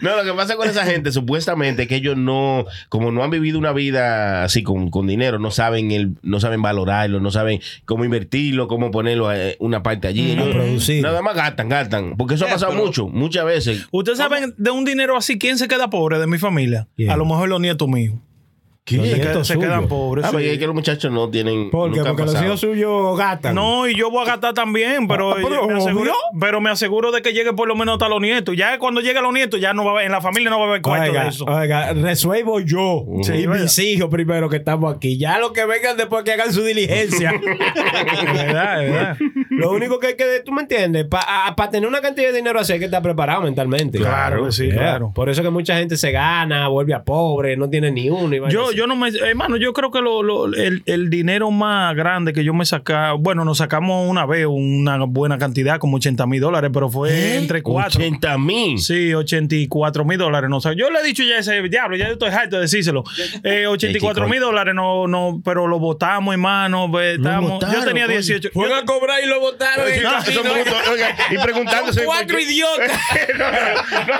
No, lo que pasa con esa gente, supuestamente, que ellos no, como no han vivido una vida así con, con dinero, no saben el, no saben valorarlo, no saben cómo invertirlo, cómo ponerlo eh, una parte allí. Ellos producir. Nada más gastan, gastan. Porque eso ha pasado pero- mucho, muchas veces. Ustedes saben de un dinero así, ¿quién se queda pobre de mi familia? A lo mejor los nietos míos. ¿Qué? Los Se, quedan- se quedan pobres. Ah, sí. es que los muchachos no tienen. ¿Por qué? nunca Porque los hijos suyos gastan. No, y yo voy a gastar también, pero, Ah, pero me aseguro, pero me aseguro de que llegue por lo menos hasta los nietos. Ya cuando lleguen los nietos, ya no va a haber, en la familia no va a haber cuarto Oiga, de eso. oiga, resuelvo yo Sí, y mis hijos primero que estamos aquí. Ya lo que vengan después que hagan su diligencia. Es verdad, es verdad. Lo único que hay que, tú me entiendes, para tener una cantidad de dinero así hay que estar preparado mentalmente. Claro sí, Yeah. claro. Por eso que mucha gente se gana, vuelve a pobre, no tiene ni uno. y Yo, así. yo no me, hermano, yo creo que lo, lo- el, el dinero más grande que yo me sacaba, bueno, nos sacamos una vez una buena cantidad, como 80 mil dólares, pero fue entre cuatro. 80 mil. Sí, 84 mil dólares. No, sé. yo le he dicho ya ese diablo, ya yo estoy harto de decírselo. Eh, 84 mil dólares, no, no, pero lo votamos, hermano. pues, yo tenía coño. 18. Fueron a cobrar y lo votaron. en el No. Oiga, y preguntándose. Son cuatro idiotas. no,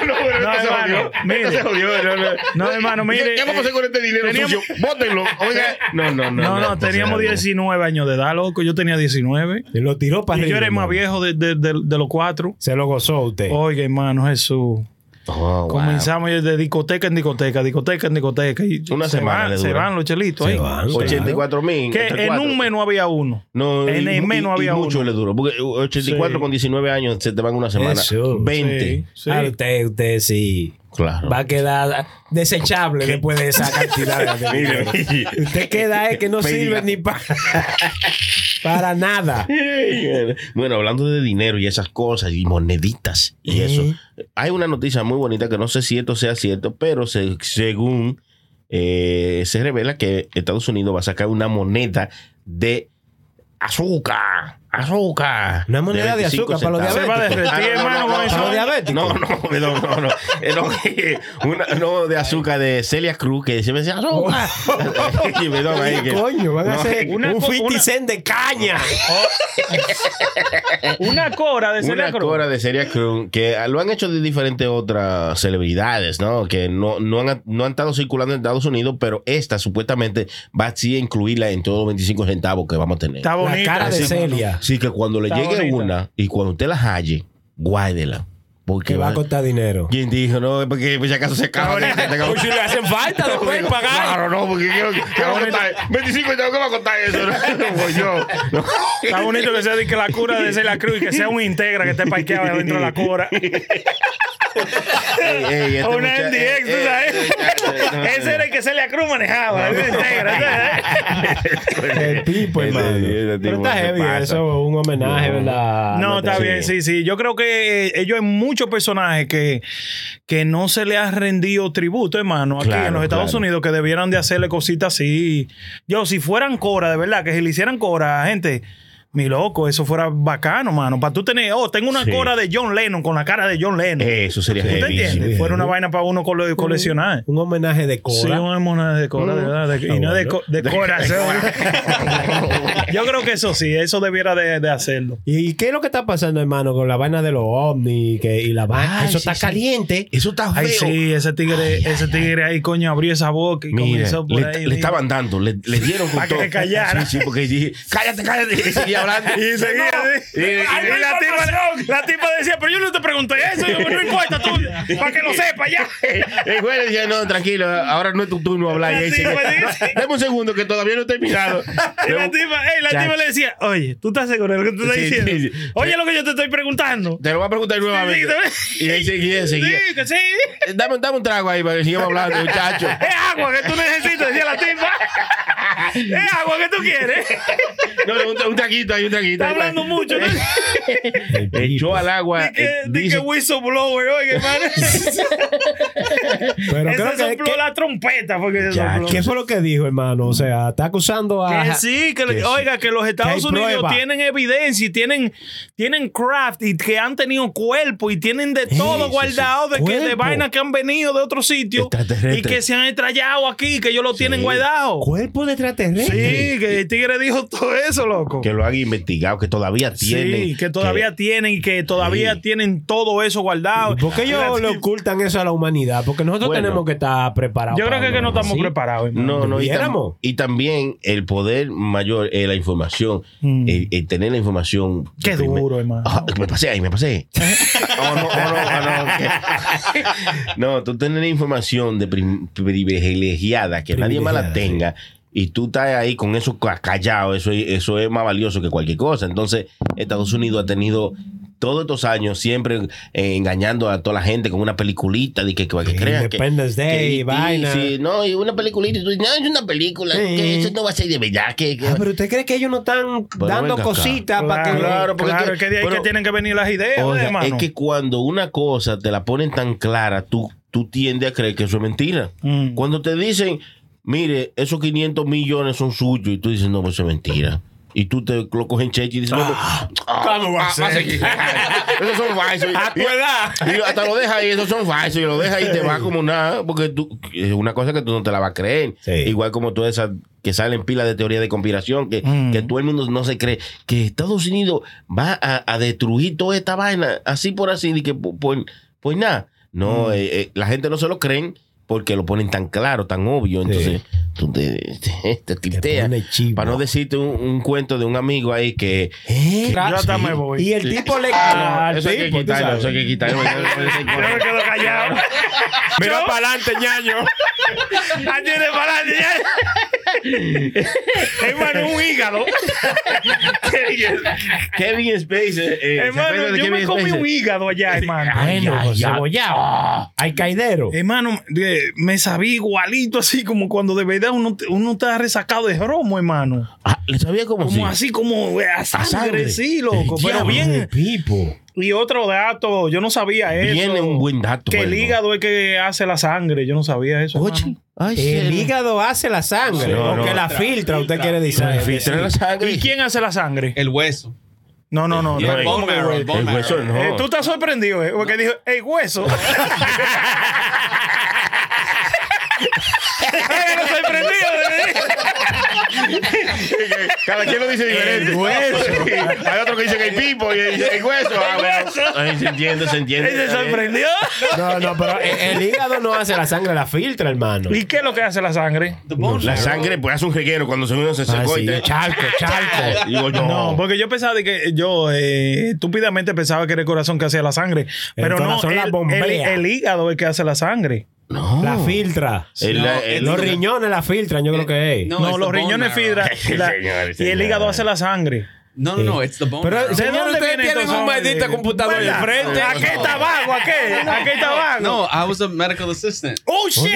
no, no, No, hermano, mire. No, hermano. ¿Qué, vamos a hacer con este dinero sucio? Bótenlo. Oiga. No, no, no. No, no, teníamos 19 años de edad, loco. Yo tenía 19. Y lo tiró para Y arriba. yo era el más viejo de, de- de- de los cuatro. Se lo gozó usted. Oiga, hermano, Jesús. Oh, wow. Comenzamos de discoteca en discoteca, discoteca en discoteca. Y Una se semana van, se van los chelitos Se ahí. van. 84 mil. Que en un mes no había uno. No, en el mes no y había mucho uno. le duró. Porque 84 Sí. con 19 años se te van una semana. Eso. 20. Sí, sí. Ah, usted, usted sí. Claro. Va a quedar desechable después de esa cantidad. de dinero. Usted queda eh, que no sirve ni para para nada. Bueno, hablando de dinero y esas cosas y moneditas y Eh. eso, hay una noticia muy bonita que no sé si esto sea cierto, pero se- según eh, se revela que Estados Unidos va a sacar una moneda de azúcar. Azúcar. Una moneda de 25 azúcar para los centavos. Se va a derretir, Ah, no, no, hermano, no, con no, eso. no, ¿Para los diabéticos? No, no, no, no. No, una, no, de azúcar de Celia Cruz que se me decía azúcar. perdón, ahí que- Coño, van a no, hacer una un co- 50 una- cent de caña. Una cora de Celia una Cruz. cora de Celia Cruz que lo han hecho de diferentes otras celebridades, ¿no? Que no, no, han, no han estado circulando en Estados Unidos, pero esta supuestamente va así a incluirla en todos los 25 centavos que vamos a tener. Está La bonita. cara de sí, Celia. Así que cuando le Está llegue bonita. una y cuando usted la halle, guárdela. Porque Que va a costar dinero. ¿Quién dijo? No, es porque por si acaso se acaba. de- tenga- Pues si le hacen falta, lo pueden pagar. Claro, no, porque quiero, quiero contar. 25 centavos, ¿qué va a contar eso? No, pues yo. No. Está bonito que sea de que la cura de Celia Cruz y que sea un integra que esté parqueado dentro de la cura. Ey, ey, este Una mucha- MDX, eh, tú eh, sabes. eh, no, Ese era el que Celia Cruz manejaba. el integra. El pipo, hermano. Ese tipo Pero está se heavy pasa. eso, un homenaje, ¿verdad? No, está Sí. bien, sí, sí. Yo creo que ellos hay muchos personajes que, que no se le ha rendido tributo, hermano, aquí Claro, en los Estados claro. Unidos, que debieran de hacerle cositas así. Yo, si fueran Cora, de verdad, que si le hicieran Cora, gente, mi loco, eso fuera bacano, mano. Para tú tener, oh, tengo una Sí. Cora de John Lennon con la cara de John Lennon. Eso sería ¿Tú entiendes? sí. Fuera una vaina para uno cole- coleccionar. Un homenaje de Sí, Cora. una moneda de Cora, de verdad. de- y no de, co- de corazón. Yo creo que eso sí, eso debiera de, de hacerlo. ¿Y qué es lo que está pasando, hermano, con la vaina de los ovnis que, y la vaina? Ay, Eso sí, está sí. caliente. Eso está feo. Ay, sí, ese tigre, ese tigre ahí, coño, abrió esa boca y Mira, comenzó por le, ahí. le mira. estaban dando, le, le dieron con Pa' que todo. se callara. Sí, sí, porque dije, cállate, cállate. Y Y seguía así. Y- y- Ay, y- la, tipa, la tipa decía, pero yo no te pregunté eso, yo, no importa, tú, para que lo sepas ya. El le decía, no, tranquilo, ahora no es tu turno hablar. Y ahí Sí, sigue, pues, "No, sí. Dame un segundo que todavía no he terminado. Y la tipa, ey, la tipa le decía, oye, ¿tú estás seguro de lo que tú estás Sí, diciendo? sí, sí. Oye, lo que yo te estoy preguntando. Te lo voy a preguntar nuevamente. Y ahí seguía, seguía. Sí, que sí. Dame, dame un trago ahí para que sigamos hablando, muchacho. Es agua que tú necesitas, decía la tipa. Es agua que tú quieres. No, un, un traguito ahí, un traguito. Está hablando mucho. ¿no? Echó al agua. Di que, di dice- que whistleblower, oiga, hermano. Pero creo que, sopló que- la trompeta porque se Ya, sopló. ¿Qué fue lo que dijo, hermano? O sea, está acusando a. Que sí, que, le- oiga, que los Estados Unidos prueba. tienen evidencia y tienen, tienen craft y que han tenido cuerpo y tienen de todo guardado de, que, de vainas que han venido de otros sitios Extraterrestre. y que se han estrellado aquí, que ellos lo tienen guardado. Cuerpo de extraterrestre. Sí, que el tigre dijo todo eso, loco. que lo han investigado, que todavía tienen. Sí, que todavía tienen y que todavía Sí. tienen todo eso guardado. ¿Y ¿Por qué ellos le ocultan eso a la humanidad? Porque nosotros Bueno. tenemos que estar preparados. Yo creo que, que no estamos así. preparados. hermano. No, no, y, tam- y también el poder mayor, eh, la información, Mm. tener la información. Qué duro, hermano. Ah, me pasé ahí, me pasé. oh, no, oh, no, oh, no, no, tú tener la información de privilegiada, que nadie más la tenga. Y tú estás ahí con eso ca- callado, eso, eso es más valioso que cualquier cosa. Entonces, Estados Unidos ha tenido todos estos años siempre eh, engañando a toda la gente con una peliculita de que, que, que crean que, Independence Day, que- vaina. sí, no, y una peliculita y tú dices, no, es una película, Sí. que eso no va a ser de verdad. Que, Ah, pero usted cree que ellos no están Pero dando cositas para que. Claro, porque claro, es que de ahí pero- que tienen que venir las ideas, Oiga, hermano. es que cuando una cosa te la ponen tan clara, tú, tú tiendes a creer que eso es mentira. Mm. Cuando te dicen, mire, esos 500 millones son suyos, y tú dices, no, pues eso es mentira. Y tú te lo coges en cheque y dices, no, ah, ¿cómo va a ah, ser? esos son falsos. A tu edad. Y hasta lo dejas ahí, esos son falsos, y lo dejas ahí y te va como nada, porque tú, es una cosa que tú no te la vas a creer. Sí. Igual como todas esas que salen pilas de teoría de conspiración, que, Mm. que todo el mundo no se cree, que Estados Unidos va a, a destruir toda esta vaina, así por así, y que pues, pues nada. No, eh, eh, la gente no se lo creen porque lo ponen tan claro, tan obvio. Entonces, tú te, te, te tilteas. Para no decirte un, un cuento de un amigo ahí que. ¿Eh? Yo hasta me voy. Y el tipo le al eso hay que tipo, quitarlo, eso hay que quitarlo. Yo me quedo callado. Mira para adelante, ñaño. Ahí tiene para adelante. Hermano, un hígado. Kevin Space. eh, eh, ¿se acuerdan hermano, yo me comí Spacey? un hígado allá, hermano. Bueno, cebollado. Hay caidero. Hermano, me sabía igualito así como cuando de verdad uno, uno está resacado de romo, hermano. Ah, ¿Le sabía cómo Como así? así, como eh, a sangre, sangre. sí, loco. Pero bien. Pipo. Y otro dato, yo no sabía eso. Viene un buen dato. Que el bueno. hígado es que hace la sangre. Yo no sabía eso. Oye, ay, El hígado hace la sangre. No, o no. que la filtra, usted quiere decir. Filtra la sangre. ¿Y quién hace la sangre? El hueso. No, no, no. El no, El ¿cómo bone marrow. El bone El marrow. hueso no. Eh, tú estás sorprendido, ¿eh? Porque dijo, ¡el hueso! Ay, no sorprendido. Cada quien lo dice diferente. El hueso. Hay otro que dice que hay pipo y dice el hueso. Ah, bueno. Ay, se entiende, se entiende. ¿Se sorprendió? No, no, pero el, el hígado no hace la sangre, la filtra, hermano. ¿Y qué es lo que hace la sangre? La sangre pues hace un reguero cuando se uno se Ah, secó sí, y te... charco, charco. Digo yo. No, porque yo pensaba de que yo eh, estúpidamente pensaba que era el corazón que hacía la sangre. Pero no, el, bombea. el- el hígado es el que hace la sangre. No. La filtra. El- No, el- Los riñones la filtran, yo creo que es. No, los riñones Señores, y el hígado hace la sangre. No, no, no, it's the bone Pero, marrow. señor, dónde ustedes viene tienen un maldito computador ¿Verdad? enfrente. ¿A qué está vago? ¿A qué? ¿A qué está vago? No, I was a medical assistant. ¡Oh, shit!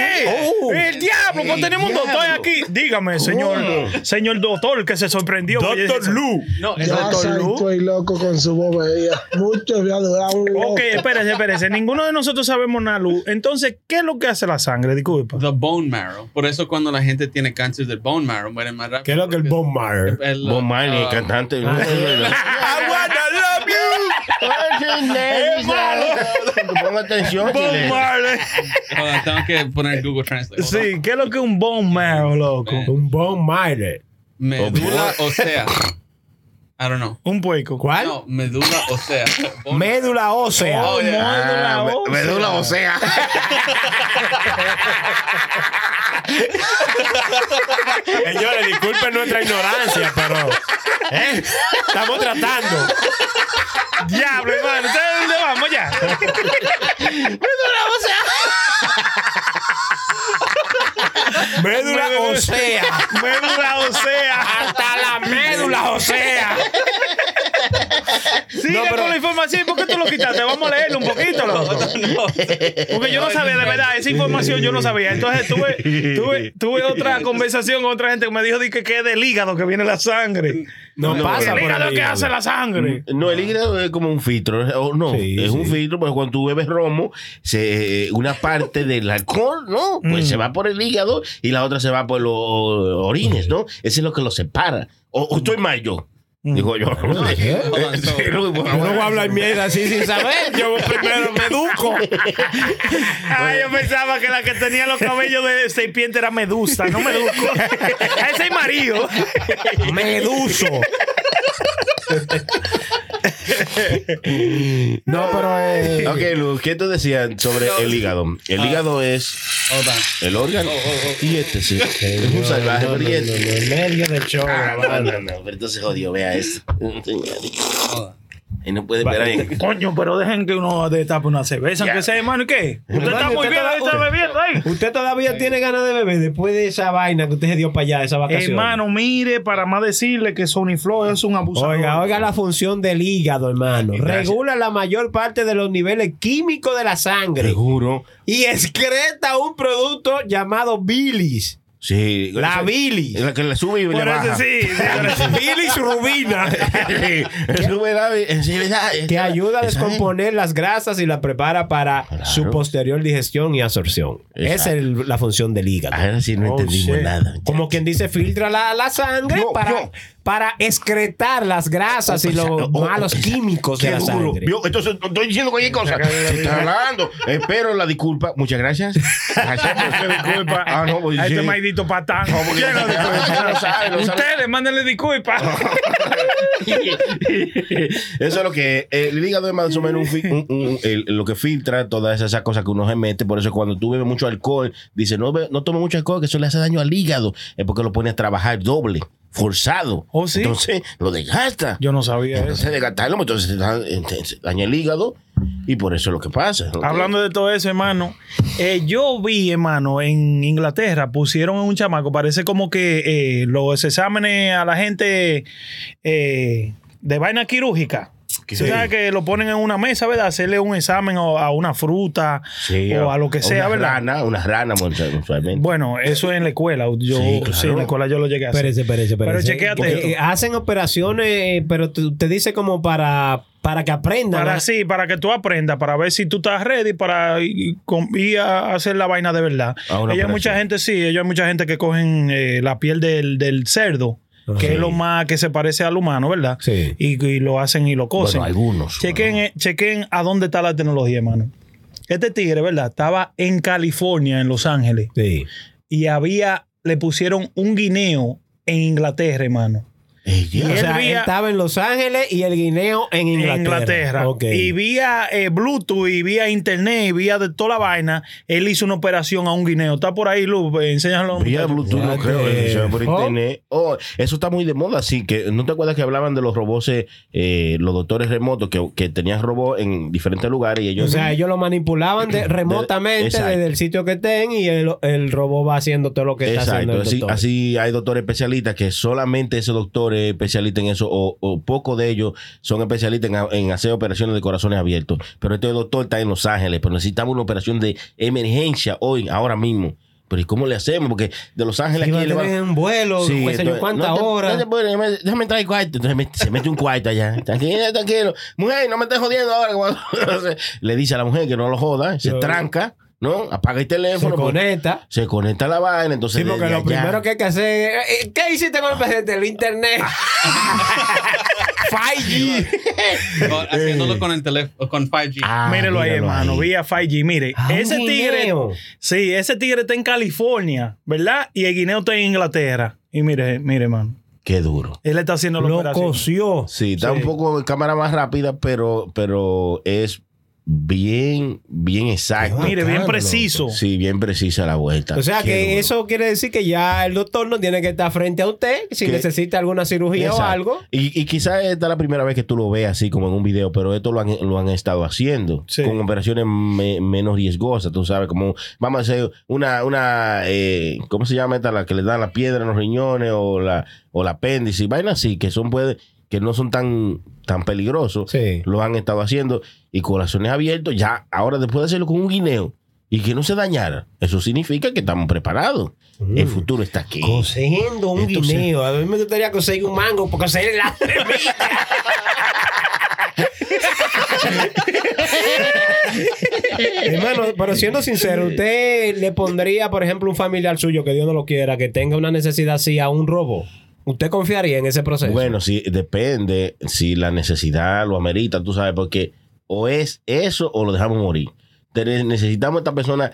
Oh. ¡El diablo! Pues tenemos un doctor aquí. Dígame, señor, señor doctor, que se sorprendió. Doctor Lu. No, Ya Doctor Lu. estoy loco con su bobería. Mucho me ha durado un loco. Ok, espérese, espérese. Ninguno de nosotros sabemos nada, Lu. Entonces, ¿qué es lo que hace la sangre? Disculpa. the bone marrow. Por eso cuando la gente tiene cáncer del bone marrow, mueren más rápido. ¿Qué es lo que el bone marrow? El, Bob Marley, uh, cantante. I wanna love Pon atención. Bob. Marley. on, tengo que poner Google Translate. Sí, ¿qué es lo que es un bone marrow, loco? you. Un bone marrow. Medula ósea. I don't know. Un puerco. ¿Cuál? No, medula ósea. Médula ósea. Oh, yeah. Ah, Medula ósea. Señores, disculpen nuestra ignorancia, pero ¿eh? estamos tratando. Diablo, hermano. ¿Ustedes dónde vamos ya? Médula ósea. Médula ósea. Hasta la médula ósea. Sigue con la información. ¿Por qué tú lo quitaste? Vamos a leerlo un poquito, loco. Porque yo no sabía, de verdad, esa información yo no sabía. Entonces tuve, tuve, tuve otra conversación con otra gente que me dijo di que, que es del hígado que viene la sangre. No, No, pasa el por hígado el es que hígado. hace la sangre. No, el hígado es como un filtro. O no, Sí, es un sí. filtro, pero cuando tú bebes romo, se, una parte del alcohol, ¿no? Pues se va por el hígado y la otra se va por los orines, ¿no? Ese es lo que lo separa. O, o estoy mal yo. Digo yo. Sí, no, voy a hablar mierda así sin saber. Yo primero me educo. Ay, yo pensaba que la que tenía los cabellos de serpiente era Medusa, no Meduco. Ese es marido. Meduso. no, pero eh, Ok, Luz, ¿qué tú decías sobre el hígado? El hígado es el órgano. Y este sí. Es un salvaje, no, no, pero y no, no, medio de show. Ah, no, no, no, pero entonces jodió, vea esto. Y no puede esperar en. Coño, pero dejen que uno destape una cerveza, Ya. aunque sea, hermano, ¿y qué? Usted está muy usted bien, está- ahí está bebiendo ahí. Usted todavía tiene ganas de beber después de esa vaina que usted se dio para allá, esa vacación. Hermano, mire, para más decirle que Sony Flow es un abusador. Oiga, oiga la función del hígado, hermano. Gracias. Regula la mayor parte de los niveles químicos de la sangre Seguro. y excreta un producto llamado bilis. Sí. La bilis. La que le sube y le Por eso baja. sí, sí, eso- bilis rubina. Sí, sube la que Esa- ayuda a es. descomponer las grasas y la prepara para su posterior digestión y absorción. Esa es el- la función del hígado. Ahora sí no Oh, entendimos nada. Como quien dice, filtra la, la sangre para, yo. Para excretar las grasas y los Oh, oh, malos químicos de la sangre. Vio, Entonces, estoy diciendo cualquier cosa. Está hablando. Espero la disculpa. Muchas gracias. Gracias por su Disculpa. Ah, no, pues a este sí. maldito patán. No, porque- ¿Quién lo disculpa? No sabe, no sabe. Ustedes, mándenle disculpas. Eso es lo que eh, el hígado es más o menos un fi- un- un- el- lo que filtra todas esas cosas que uno se mete. Por eso cuando tú bebes mucho alcohol, dice no, no tome mucho alcohol, que eso le hace daño al hígado. Es porque lo pone a trabajar doble, forzado. Oh, sí. Entonces lo desgasta. Yo no sabía eso. Entonces desgastarlo, entonces se da- entonces daña el hígado y por eso es lo que pasa. Hablando de todo eso, hermano, eh, yo vi, hermano, en Inglaterra pusieron a un chamaco, parece como que eh, los exámenes a la gente eh, de vaina quirúrgica. ¿Qué? Tú sabes que lo ponen en una mesa, ¿verdad? Hacerle un examen o a una fruta Sí, o a lo que una sea, ¿verdad? Rana, una rana, usualmente. Bueno, eso en la escuela. Yo, Sí, sí, claro. en la escuela yo lo llegué a hacer. Espérese, espérese, Pero chequéate Porque, esto. eh, hacen operaciones, pero te, te dice como para, para que aprendan. Para ¿no? sí, para que tú aprendas, para ver si tú estás ready para ir, a hacer la vaina de verdad. Una Ella hay mucha gente, sí, ellos hay mucha gente que cogen eh, la piel del, del cerdo, que es lo más que se parece al humano, ¿verdad? Sí. Y, y lo hacen y lo cosen. Bueno, algunos. Chequen, eh, chequen a dónde está la tecnología, hermano. Este tigre, ¿verdad? Estaba en California, en Los Ángeles, Sí. y había, le pusieron un guineo en Inglaterra, hermano. O él sea, vía- él estaba en Los Ángeles y el guineo en Inglaterra. Y vía eh, Bluetooth y vía internet y vía de toda la vaina, él hizo una operación a un guineo. Está por ahí, Luz, eh, enséñalo. Vía. Bluetooth, no Ya creo, es por Oh. internet. Oh, eso está muy de moda, sí. Que, ¿No te acuerdas que hablaban de los robots, eh, los doctores remotos, que, que tenían robots en diferentes lugares y O ellos... sea, ellos lo manipulaban de- remotamente desde el sitio que estén y el, el robot va haciendo todo lo que está haciendo Exacto, el así, doctor. así hay doctores especialistas que solamente ese doctor es especialista en eso o, o poco de ellos son especialistas en, en hacer operaciones de corazones abiertos. Pero este doctor está en Los Ángeles, pero necesitamos una operación de emergencia hoy, ahora mismo. Pero ¿y cómo le hacemos? Porque de Los Ángeles aquí le va- tener un vuelo, Sí, entonces, cuántas no te- horas. no te puedes, déjame, déjame entrar al cuarto. Entonces me- se mete un cuarto allá. Tranquilo, tranquilo. Mujer, no me estés jodiendo ahora. Le dice a la mujer que no lo joda, se Yo- tranca, ¿no? Apaga el se teléfono. pues, conecta. se conecta a la vaina. Entonces, Sí, porque lo allá- primero que hay que hacer es, eh, ¿qué hiciste con el presidente? El internet. 5G. O haciéndolo con el teléfono, con 5G. Ah, Mírelo ahí, hermano, ahí. vía 5G. Mire, Ah, ese tigre, guineo. sí, ese tigre está en California, ¿verdad? Y el guineo está en Inglaterra. Y mire, mire, hermano, Qué duro. él está haciendo la Lo operación. coció. Sí, está Sí. un poco en cámara más rápida, pero, pero es bien, bien exacto. Mire, bien preciso. Sí, bien precisa la vuelta. O sea Qué que duro. eso quiere decir que ya el doctor no tiene que estar frente a usted si necesita alguna cirugía o algo. Y, y quizás esta es la primera vez que tú lo ves así como en un video, pero esto lo han, lo han estado haciendo Sí. con operaciones me- menos riesgosas, tú sabes, como vamos a hacer una, una eh, ¿cómo se llama esta? La que le dan la piedra en los riñones o la, o la apéndice, vainas así, que son puede, que no son tan, tan peligrosos, Sí. lo han estado haciendo y corazones abiertos, ya, ahora después de hacerlo con un guineo y que no se dañara, eso significa que estamos preparados. El futuro está aquí. Cosiendo un Esto guineo. A mí me gustaría conseguir un mango porque se la Hermano, pero siendo sincero, ¿usted le pondría, por ejemplo, un familiar suyo que Dios no lo quiera, que tenga una necesidad así a un robo? ¿Usted confiaría en ese proceso? Bueno, sí, depende si la necesidad lo amerita, tú sabes, porque o es eso o lo dejamos morir. Necesitamos a esta persona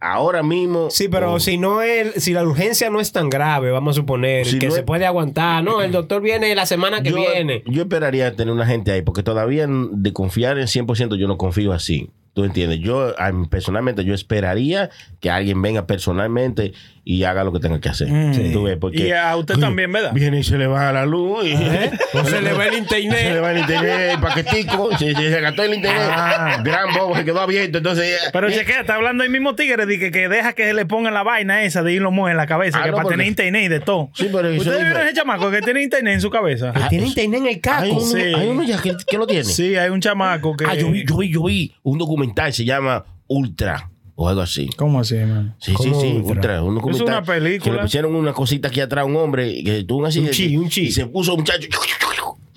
ahora mismo. Sí, pero o- si no es, si la urgencia no es tan grave, vamos a suponer Si que no se es- puede aguantar. No, el doctor viene la semana que yo, viene. yo esperaría tener una gente ahí, porque todavía de confiar en 100% yo no confío así. ¿Tú entiendes? Yo, personalmente, yo esperaría que alguien venga personalmente y haga lo que tenga que hacer. Mm. Tú ves, porque Y a usted también, ¿verdad? Viene y se le va la luz. Y, O se le va el Se le internet. va el internet, el paquetico, se, se, se gastó el internet. Ah. Gran bobo, se quedó abierto. Entonces, Pero eh, chequea, está hablando el mismo tigre de que, que deja que le pongan la vaina esa de irlo moje en la cabeza, Ah, que no, para porque- tener internet y de todo. Sí, pero eso ¿Ustedes es- vieron ese chamaco que tiene internet en su cabeza? Ah, Tiene es- internet en el hay caco. uno, Sí. hay uno ya que, que lo tiene. Sí, hay un chamaco que. Ah, yo vi, yo vi, yo vi un documental, se llama Ultra o algo así. ¿Cómo así, man? Sí, sí, ¿Cómo sí, Ultra? Ultra. Un documental una película. Que le pusieron una cosita aquí atrás a un hombre que tuvo un accidente. chi, un chi. Y se puso un muchacho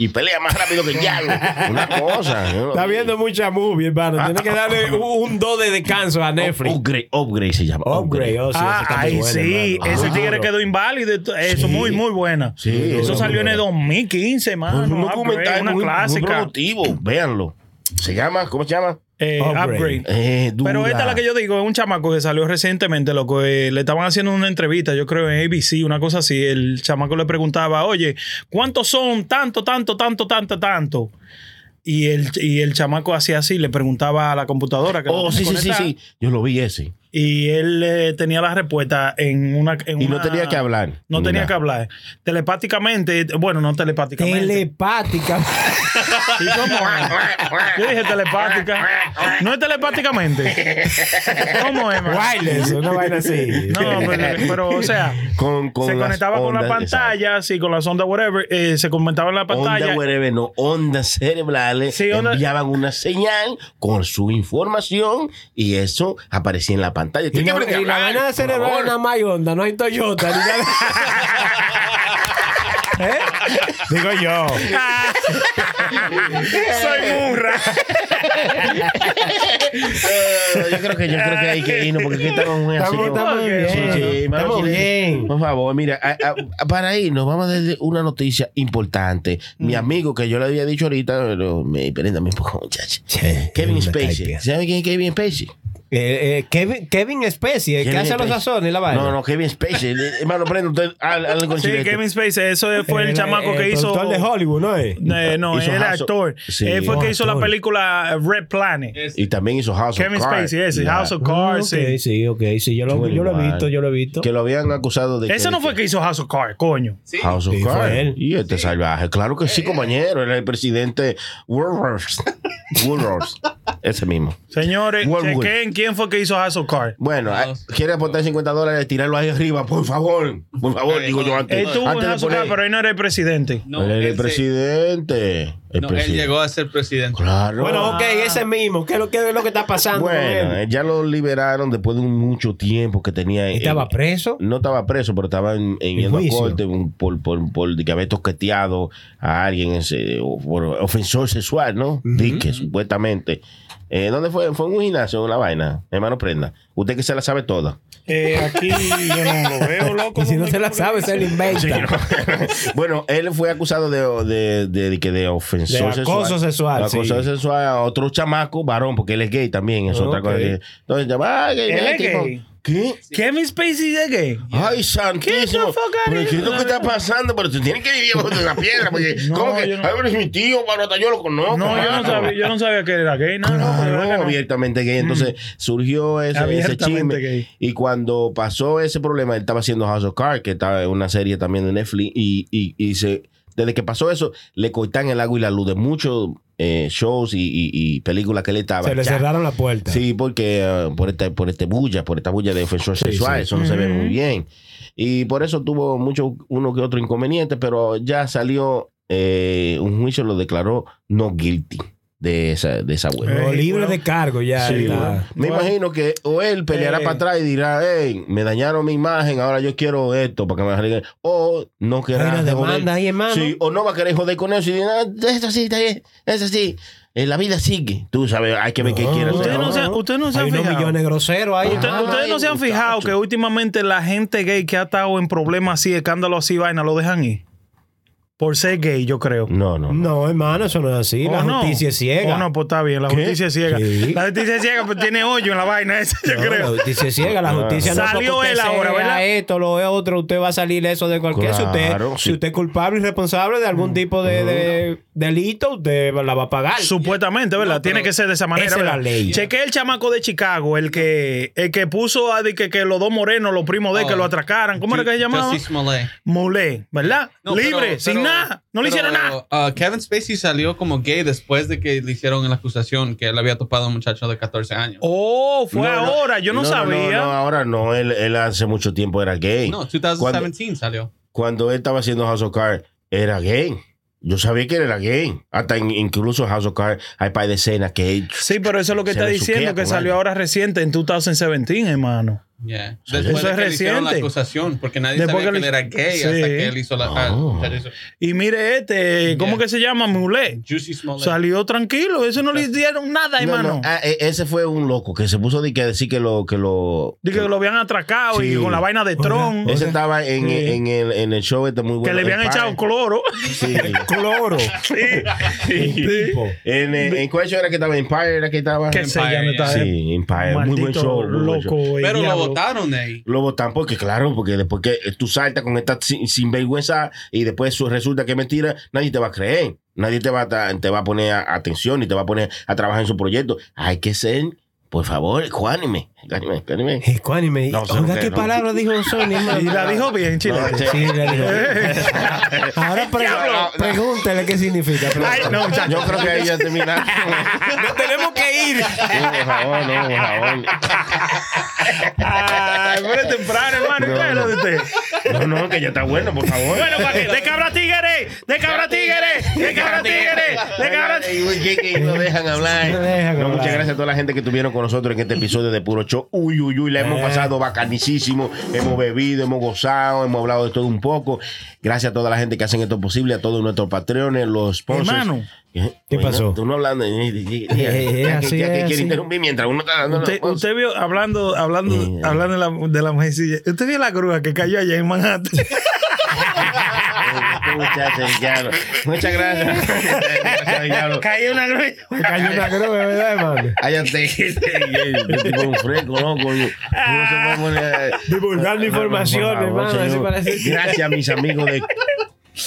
y pelea más rápido que el diablo. Una cosa. no Está vi. viendo mucha movie, hermano. Tiene que darle un, un do de descanso a Netflix. Upgrade, upgrade se llama. Upgrade, oh, sí, Ah, muy ay, buena, sí, hermano. ese Ah, tigre claro. quedó inválido. Eso, muy, muy buena. Sí, eso muy salió en el buena. 2015, mano. un Upgrade, documental una muy, muy clásica. productivo. Véanlo. Se llama, ¿cómo se llama? Eh, Upgrade. upgrade. Eh, Pero esta es la que yo digo, es un chamaco que salió recientemente, loco. eh, le estaban haciendo una entrevista, yo creo en ABC, una cosa así. El chamaco le preguntaba, oye, ¿cuántos son? Tanto, tanto, tanto, tanto, tanto. Y el, y el chamaco hacía así, le preguntaba a la computadora. Que Oh, lo sí, sí, sí, sí. Yo lo vi ese. Y él eh, tenía la respuesta en una. en Y no una- tenía que hablar. No tenía Nada. que hablar. Telepáticamente, bueno, no telepáticamente. Telepática. ¿Y cómo es? Yo dije telepática. No es telepáticamente. ¿Cómo es? Wireless, una vaina así. No, pero, pero, o sea, Con, con se conectaba con la pantalla, sí, con las ondas, whatever, eh, se conectaba en la pantalla. Ondas, whatever, no, ondas cerebrales Sí, onda- enviaban una señal con su información y eso aparecía en la pantalla. Y, Tiene que no- y la vaina de por cerebral favor. nada más hay onda, no hay Toyota ni nada. ¿Eh? Digo yo. Soy murra. Eh, yo creo que yo creo que hay que irnos porque aquí estamos muy así. Estamos, bien. Sí, sí, estamos bien. Por favor, mira, a- a- para irnos, vamos a darle una noticia importante. Mi amigo que yo le había dicho ahorita, pero me préndame un poco, muchacho. Kevin me Spacey. cae ¿Sabe quién es Kevin Spacey? Eh, eh, Kevin, Kevin Spacey, el que Kevin hace los sazones y la vaina. No, no, Kevin Spacey. Eh, Hermano, prenda usted al, al Sí. Kevin Spacey, eso fue el, chamaco que hizo. productor de Hollywood, ¿no es? Eh, no, Hizo él era House of- actor. Sí. Él fue el que hizo la película Red Planet. Y también hizo House Kevin of Cards. Spacey, ese, Ya. House of Ah, Cards. ok, sí. sí, ok. Sí, yo lo, yo lo he visto, yo lo he visto. Que lo habían acusado de Ese que- no fue el que hizo House of Cards, coño. House of Sí, fue Cards. él. Y este salvaje. Claro que sí, compañero. Era el presidente Woolworths. Woolworths. Ese mismo. Señores, Wormwood. chequen quién fue que hizo House of Cards. Bueno, ah, quiere aportar 50 dólares, tirarlo ahí arriba, por favor. Por favor, digo yo antes. Él tuvo antes Cards, poner- pero él no era el presidente. No, Él era el presidente. El no, él presidente. llegó a ser presidente. Claro. Bueno, ok, ese mismo. ¿Qué es lo, qué es lo que está pasando con Bueno, él? eh, ya lo liberaron después de un mucho tiempo que tenía. ¿Estaba en- preso? No estaba preso, pero estaba en, en ¿En yendo a juicio? corte un- por, por, por de que había toqueteado a alguien, ese, o por ofensor sexual, ¿no? Dique, supuestamente. Eh, ¿Dónde fue? Fue en un gimnasio, una vaina. Hermano Prenda. Usted que se la sabe toda. Eh, aquí yo no lo veo, loco. Y si no se la sabe, se la inventa. bueno, él fue acusado de, de, de, de de ofensor De acoso sexual, De acoso sí. sexual a otro chamaco, varón, porque él es gay también, es otra cosa. que- entonces, llama, ah, gay, Él es tipo, gay. ¿Qué? Kevin Spacey es gay. Ay, santísimo. Pero ¿qué es lo que está pasando? Pero tú tienes que vivir bajo una piedra. Porque, No, ¿cómo que? no- Ay, pero es mi tío, hasta yo lo conozco. No, yo no sabía, yo no sabía que era gay. No, no, de Claro, no. abiertamente gay. Entonces surgió ese, ese chisme. gay. Y cuando pasó ese problema, él estaba haciendo House of Cards, que estaba en una serie también de Netflix. Y, y, y se, desde que pasó eso, le cortan el agua y la luz de muchos eh, shows y, y- y películas que él estaba. Se le Ya. cerraron la puerta. Sí, porque eh, por este, por este bulla, por esta bulla de ofensor sexual, sí. eso no se ve muy bien. Y por eso tuvo mucho, uno que otro inconveniente, pero ya salió eh, un juicio, lo declaró no guilty de esa, de esa hueva. Pero Eh, libre bueno. de cargo ya. Sí, bueno. Me Bueno. imagino que o él peleará Eh. para atrás y dirá, hey, me dañaron mi imagen, ahora yo quiero esto para que me arreglen. O no querrá una de joder. demanda ahí, hermano. Sí, o no va a querer joder con eso y dirá, ah, eso sí, está bien, eso sí. Eh, la vida sigue. Tú sabes, hay que ver qué No, quiere hacer. Ustedes no se, ustedes no se Hay han fijado. millones groseros ahí. Usted- ustedes no se han fijado que últimamente la gente gay que ha estado en problemas así, escándalos así, vaina, lo dejan ir. Por ser gay, yo creo. No, no. No, hermano, eso no es así. ¿O La no? justicia es ciega. Oh, no, pues está bien, la ¿Qué? justicia es ciega. Sí. La justicia es ciega, pues tiene hoyo en la vaina esa, yo No, La creo. justicia es ciega, la justicia no es Salió él usted ahora, ¿verdad? esto, lo otro, usted va a salir eso de cualquier. si, usted, si usted es culpable y responsable de algún tipo de, de delito, usted la va a pagar. Supuestamente, ¿verdad? Tiene que ser de esa manera. esa es la ley. Chequé el chamaco de Chicago, el que, el que puso a de que, que los dos morenos, los primos de él, que Oh. lo atracaran. ¿Cómo era que se llamaba? Smollett. Mulé, ¿verdad? No, Libre, pero- sin pero- nada. No le hicieron nada. uh, Kevin Spacey salió como gay después de que le hicieron la acusación que él había topado a un muchacho de 14 años. Oh, fue No, no. ahora. Yo no, sabía. No, ahora no. Él, él hace mucho tiempo era gay. No, Cuando, 2017 salió. cuando él estaba haciendo House of Cards, era gay. Yo sabía que él era gay. Hasta en- incluso en House of Cards hay par de escenas que él... Sí, pero eso es lo que está diciendo, que salió algo. ahora reciente en 2017, hermano. Yeah. Eso Después de es que le la reciente. acusación, porque nadie Después sabía que que él era gay Sí. hasta que él hizo la. ah, Oh. muchacho hizo- Y mire este, ¿cómo Yeah. que se llama? Mulet. Juicy Smollett. Salió tranquilo, eso no le hicieron nada, No, hermano. no, ah, e- ese fue un loco que se puso de que decir que lo que lo Dije que lo habían atracado y Sí. con la vaina de Tron. ese estaba en, Sí. en el, en el show este muy bueno que le habían echado cloro. sí. Cloro. Sí. En, en, en cuál show era que estaba Empire era que estaba Que se llama sí Empire muy buen show muy buen show. loco. el Pero lo. Votaron de ahí. Lo votan porque, claro, porque después que tú saltas con esta sin, sinvergüenza y después su- resulta que es mentira, nadie te va a creer. Nadie te va a, te va a poner atención y te va a poner a trabajar en su proyecto. Hay que ser, por favor, Juanime. Juanime, Juanime. Ecuánime. No, Oiga, que- ¿qué no. palabra dijo Sony, hermano? Y la dijo bien, chile. No, Sí, la dijo. Ahora pre- Diablo. pregúntele qué significa. Ay, no, muchacho. Yo creo que ahí ya terminaron. No tenemos que ir. No, por favor, no, por favor. Ay, pero es temprano, hermano. No, ¿Qué es lo de usted? No, no, que ya está bueno, por favor. Bueno, ¿para qué? De cabra tigre, de cabra tigre, de cabra tigre, de cabra tigre. ¿Qué, qué, no dejan hablar. No muchas gracias a toda la gente que estuvieron con nosotros en este episodio de Puro Uy, uy, uy, la hemos Eh. pasado bacanísimo. Hemos bebido, hemos gozado, hemos hablado de todo un poco. Gracias a toda la gente que hacen esto posible, a todos nuestros patrones, los sponsors. Hermano. ¿Qué, ¿Qué pasó? Tú no hablando. eh, eh, eh, Eh, eh, ya que- quiere interrumpir mientras uno está dando Usted, los- usted vio, hablando, hablando, hablando de la, de la mujercilla, usted vio la grúa que cayó allá en Manhattan. Este muchacho, el diablo. Muchas gracias. Cayó una grúa. Cayó una grúa, ¿verdad, hermano? Cállate. Este tipo un fresco, loco. Uno se puede poner- Divulgando información, Por favor, hermano. Gracias, mis amigos de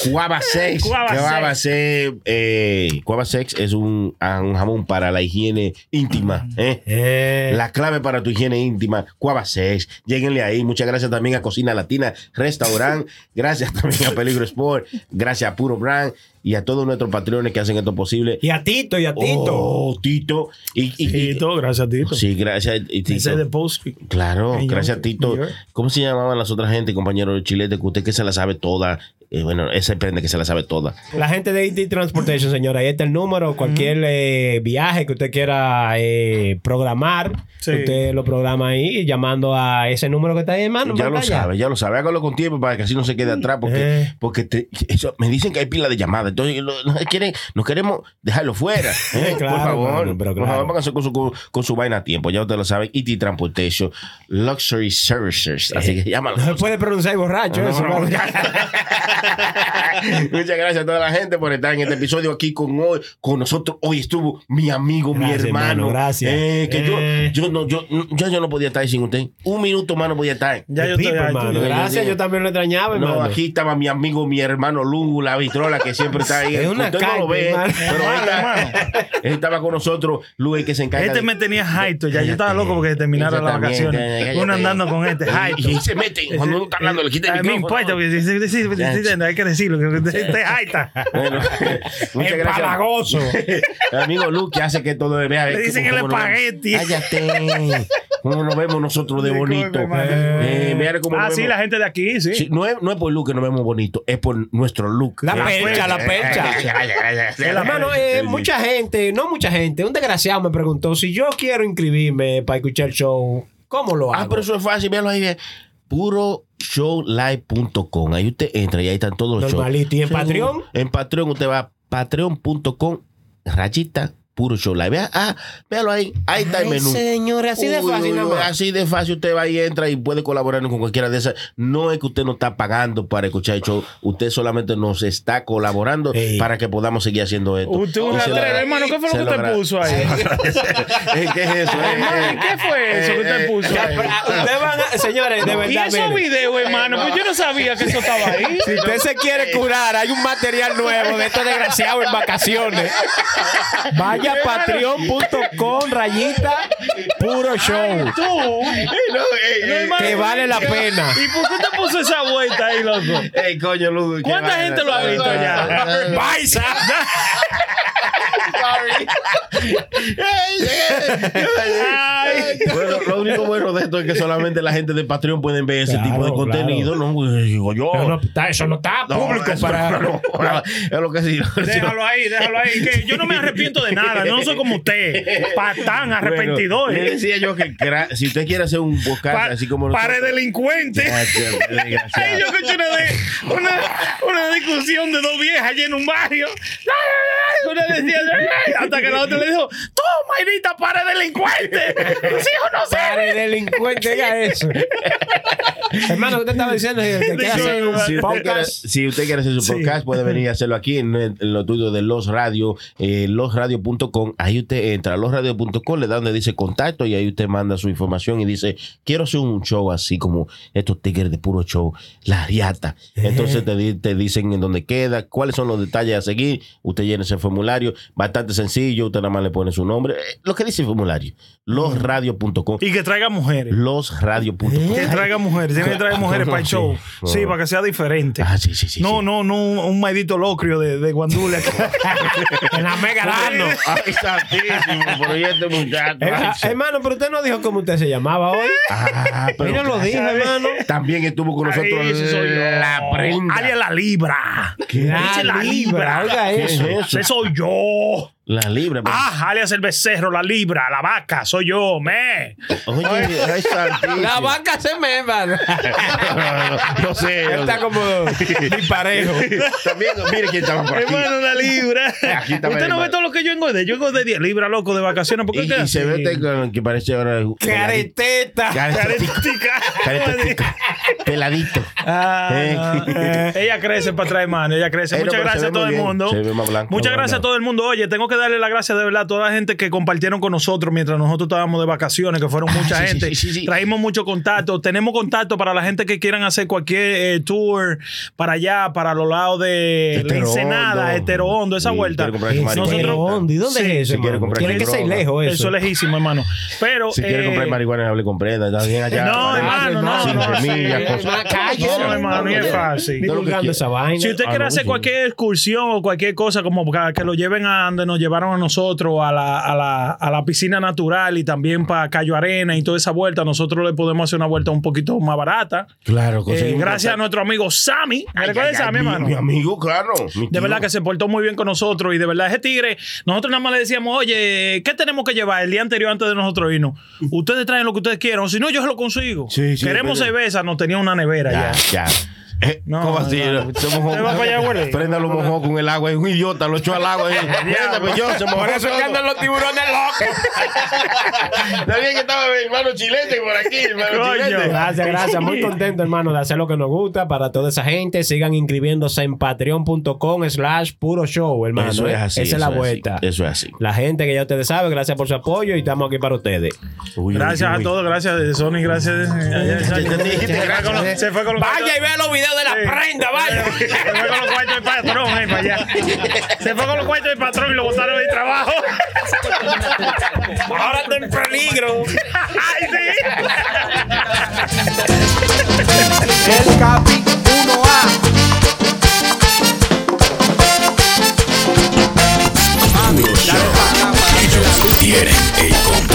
Cuava Sex. Cuava Sex. eh, Sex es un, un jamón para la higiene íntima. ¿eh? Eh, La clave para tu higiene íntima, Cuava Sex. Lléguenle ahí. Muchas gracias también a Cocina Latina Restaurant. Gracias también a Peligro Sport. Gracias a Puro Brand y a todos nuestros patrones que hacen esto posible. y a Tito, y a Tito. Oh, Tito. Y, Tito, gracias, Tito. Sí, gracias. y Tito. Ese de Post. Claro, gracias York, Tito. ¿Cómo se llamaban las otras gente, compañero de Chilete? Que usted que se la sabe toda. Eh, bueno, ese prende que se la sabe toda. La gente de IT Transportation, señora, ahí está el número. Cualquier eh, viaje que usted quiera eh, programar, Sí. usted lo programa ahí llamando a ese número que está ahí, hermano. ya lo sabe, ya lo sabe. Hágalo con tiempo para que así no se quede atrás. Porque, Eh. porque te- eso, me dicen que hay pila de llamadas. Entonces, lo- no, quieren, no queremos dejarlo fuera. ¿eh? Claro, por favor, hermano, pero por claro. favor, pónganse con su, con, con su vaina a tiempo. Ya usted lo sabe. IT Transportation, Luxury Services. Así que llámalo. No se puede pronunciar borracho No, eso, no, hermano. Muchas gracias a toda la gente por estar en este episodio aquí con hoy, con nosotros. Hoy estuvo mi amigo, Gracias, mi hermano. hermano, gracias. Eh, que Eh. yo, yo no, yo, yo, yo no podía estar sin usted. Un minuto más no podía estar. Ya yo Pipo, estoy. Gracias, yo también lo extrañaba, No, hermano. aquí estaba mi amigo, mi hermano Lugo, la vitrola, que siempre está ahí. Es una Usted no lo ve, pero ahí está. Él estaba con nosotros, el que se encarga. Este de- me tenía hype, ya yo estaba loco porque terminara las vacaciones. Uno andando con este Y, se mete, cuando uno está hablando, le quita el A mí me micrófono. importa, porque hay que decirlo, que este hype. Bueno, muchas gracias. El amigo Luke que hace que todo vea. Le dicen el espagueti. Cállate. ¿Cómo nos vemos nosotros de bonito? Eh, mira cómo Ah, nos sí, vemos. la gente de aquí, sí. Sí, no, es, no es por Luke que nos vemos bonito, es por nuestro look. La Eh, percha, la percha. Hermano, eh, mucha gente, no mucha gente, un desgraciado me preguntó si yo quiero inscribirme para escuchar el show, ¿cómo lo hago? Ah, pero eso es fácil, véanlo ahí. Puroshowlive.com. Ahí usted entra y ahí están todos los shows. Normalito. ¿Y en Sí, Patreon? En Patreon usted va a patreon.com rayita Puro Show Live. Vea, ah, véalo ahí. Ahí está el menú. señor, así de fácil uy, uy. Así de fácil usted va y entra y puede colaborar con cualquiera de esas. No es que usted no está pagando para escuchar el show. Usted solamente nos está colaborando Ey. para que podamos seguir haciendo esto. Usted un Y hermano, ¿qué fue lo que usted puso ahí? ¿Qué es eso? Hermano, ¿qué fue eso que usted eh, puso? eh, ah, ustedes van a- señores, de Y verdad. esos miren. videos, hermano, pues yo no sabía que eso estaba ahí. Si usted se quiere curar, hay un material nuevo de estos desgraciados en vacaciones. Vaya a patreon.com, rayita, puro show. Tú, no, eh, no, eh, Que vale la pena. ¿Y por qué usted puso esa vuelta ahí, loco? Ey, coño, ¿Cuánta gente lo ha visto ya? ¡Baisa! bueno, lo único bueno de esto es que solamente la gente de Patreon pueden ver ese tipo de Claro, contenido, ¿no? Pues, Digo yo. Pero no está- eso no está público para. no, no, es lo que sí. Déjalo ahí, déjalo ahí. Que yo no me arrepiento de nada. No soy como usted. Patán, arrepentidor. Bueno, le decía yo que si usted quiere hacer un podcast Pa- así como pare nosotros- delincuente. Gracias, Ay, desgraciado. yo escuché una, de- una, una discusión de dos viejas allí en un barrio. Una decía, hasta que la otra le dijo, tú, Mayrita, pare delincuente. Tus hijos no Pare sirven. delincuente, diga eso. Hermano, usted estaba diciendo que que quiere hacer un Si usted, quiere, podcast. si usted quiere hacer su podcast, puede venir a hacerlo aquí en, en los estudios de Los Radio, eh, losradio.com. Ahí usted entra a losradio.com, le da donde dice contacto y ahí usted manda su información y dice, quiero hacer un show así como estos tigres de puro show, la riata. Entonces te, te dicen en dónde queda, cuáles son los detalles a seguir. Usted llena ese formulario, bastante sencillo, usted nada más le pone su nombre. Eh, Lo que dice el formulario, losradio.com. Y que traiga mujeres. Losradio.com. Que traiga mujeres. Tiene que traer mujeres para el show. Sí. Para que sea diferente. Ah, sí, sí, sí. No, no, no un, maidito locrio de, de Guandule. En la mega. Ay, santísimo, pero y este muchacho. Hermano, pero usted no dijo cómo usted se llamaba hoy. Ah, pero Mira, lo dijo, hermano. También estuvo con nosotros ese soy yo. la prenda. Alias la libra. Dice la libra. Oiga ¿Qué es eso. eso? Ese soy yo. La libra. pero- Ah, alias el becerro, la libra, la vaca, soy yo, me. Oye, ay. La vaca se me hermano. no, no sé. Él está como disparejo. También, mire quién estaba por aquí. Hermano, una libra. Aquí está, Usted no ve todo lo que yo engordé. Yo engordé 10 libras, loco, de vacaciones. ¿Por qué Y, se ve con- que parece ahora. Careteta. Caretica. Caretica. Peladito. Ah, Eh. ella crece para traer mano, ella crece. Muchas gracias a todo el mundo. Se ve más blanco. Muchas Más gracias a todo el mundo. Oye, tengo que darle las gracias de verdad a toda la gente que compartieron con nosotros mientras nosotros estábamos de vacaciones, que fueron mucha Ah, sí, gente. sí, sí, sí. Traímos mucho contacto. Tenemos contacto para la gente que quieran hacer cualquier eh, tour para allá, para los lados de la Hetero Ensenada, Hondo. Hetero Hondo, esa Sí, vuelta. quiere ¿dónde? ¿Y dónde Sí, es eso? si quiere hermano? comprar Tiene que ser lejos eso. Eso es lejísimo, hermano. Pero. Si quiere eh, comprar marihuana, hable con prenda. Está bien allá. No, hermano, no, Sin no, semillas, cosas. No, hermano, ni es fácil. Que. Si usted quiere no, hacer cualquier excursión o cualquier cosa, como que, que lo lleven a donde nos llevaron a nosotros, a la, a la, a la piscina natural y también para Cayo Arena y toda esa vuelta, nosotros le podemos hacer una vuelta un poquito más barata. Claro, Eh, gracias a nuestro amigo Sammy. ¿Me recuerdas Sammy, mi- hermano? Mi amigo, claro. mi De verdad que se portó muy bien con nosotros y de verdad ese tigre, nosotros nada más le decíamos, oye, ¿qué tenemos que llevar el día anterior antes de nosotros irnos? Ustedes traen lo que ustedes quieran, o si no, yo se lo consigo. Sí, sí, Queremos pero- cerveza, nos tenía una nevera ya. Ya, ya. Eh, No, ¿Cómo así? no. Se mojó. Usted va para allá, güey. Prenda lo mojó con el agua. Es un idiota, lo echó al agua. eh. Prenda, pues yo, se mojó. Por eso andan los tiburones locos. Está bien que estaba mi hermano chilete por aquí, hermano Coño. chilete. Gracias, gracias. Muy contento, hermano, de hacer lo que nos gusta para toda esa gente. Sigan inscribiéndose en patreon.com slash puro show, hermano. Eso es ¿eh? así. Esa es la así, vuelta. Eso es así. La gente que ya ustedes saben, gracias por su apoyo y estamos aquí para ustedes. Uy, Gracias uy, a uy. todos, gracias de Sony, gracias. Se fue con los- Vaya y vea los videos de la prenda, vaya. Se fue con los cuartos del patrón, ahí para allá. Se fue con los cuartos del patrón y lo botaron del trabajo. Ahora está en peligro. ¡Ay, sí! El Capi 1A. Amigos, tienen el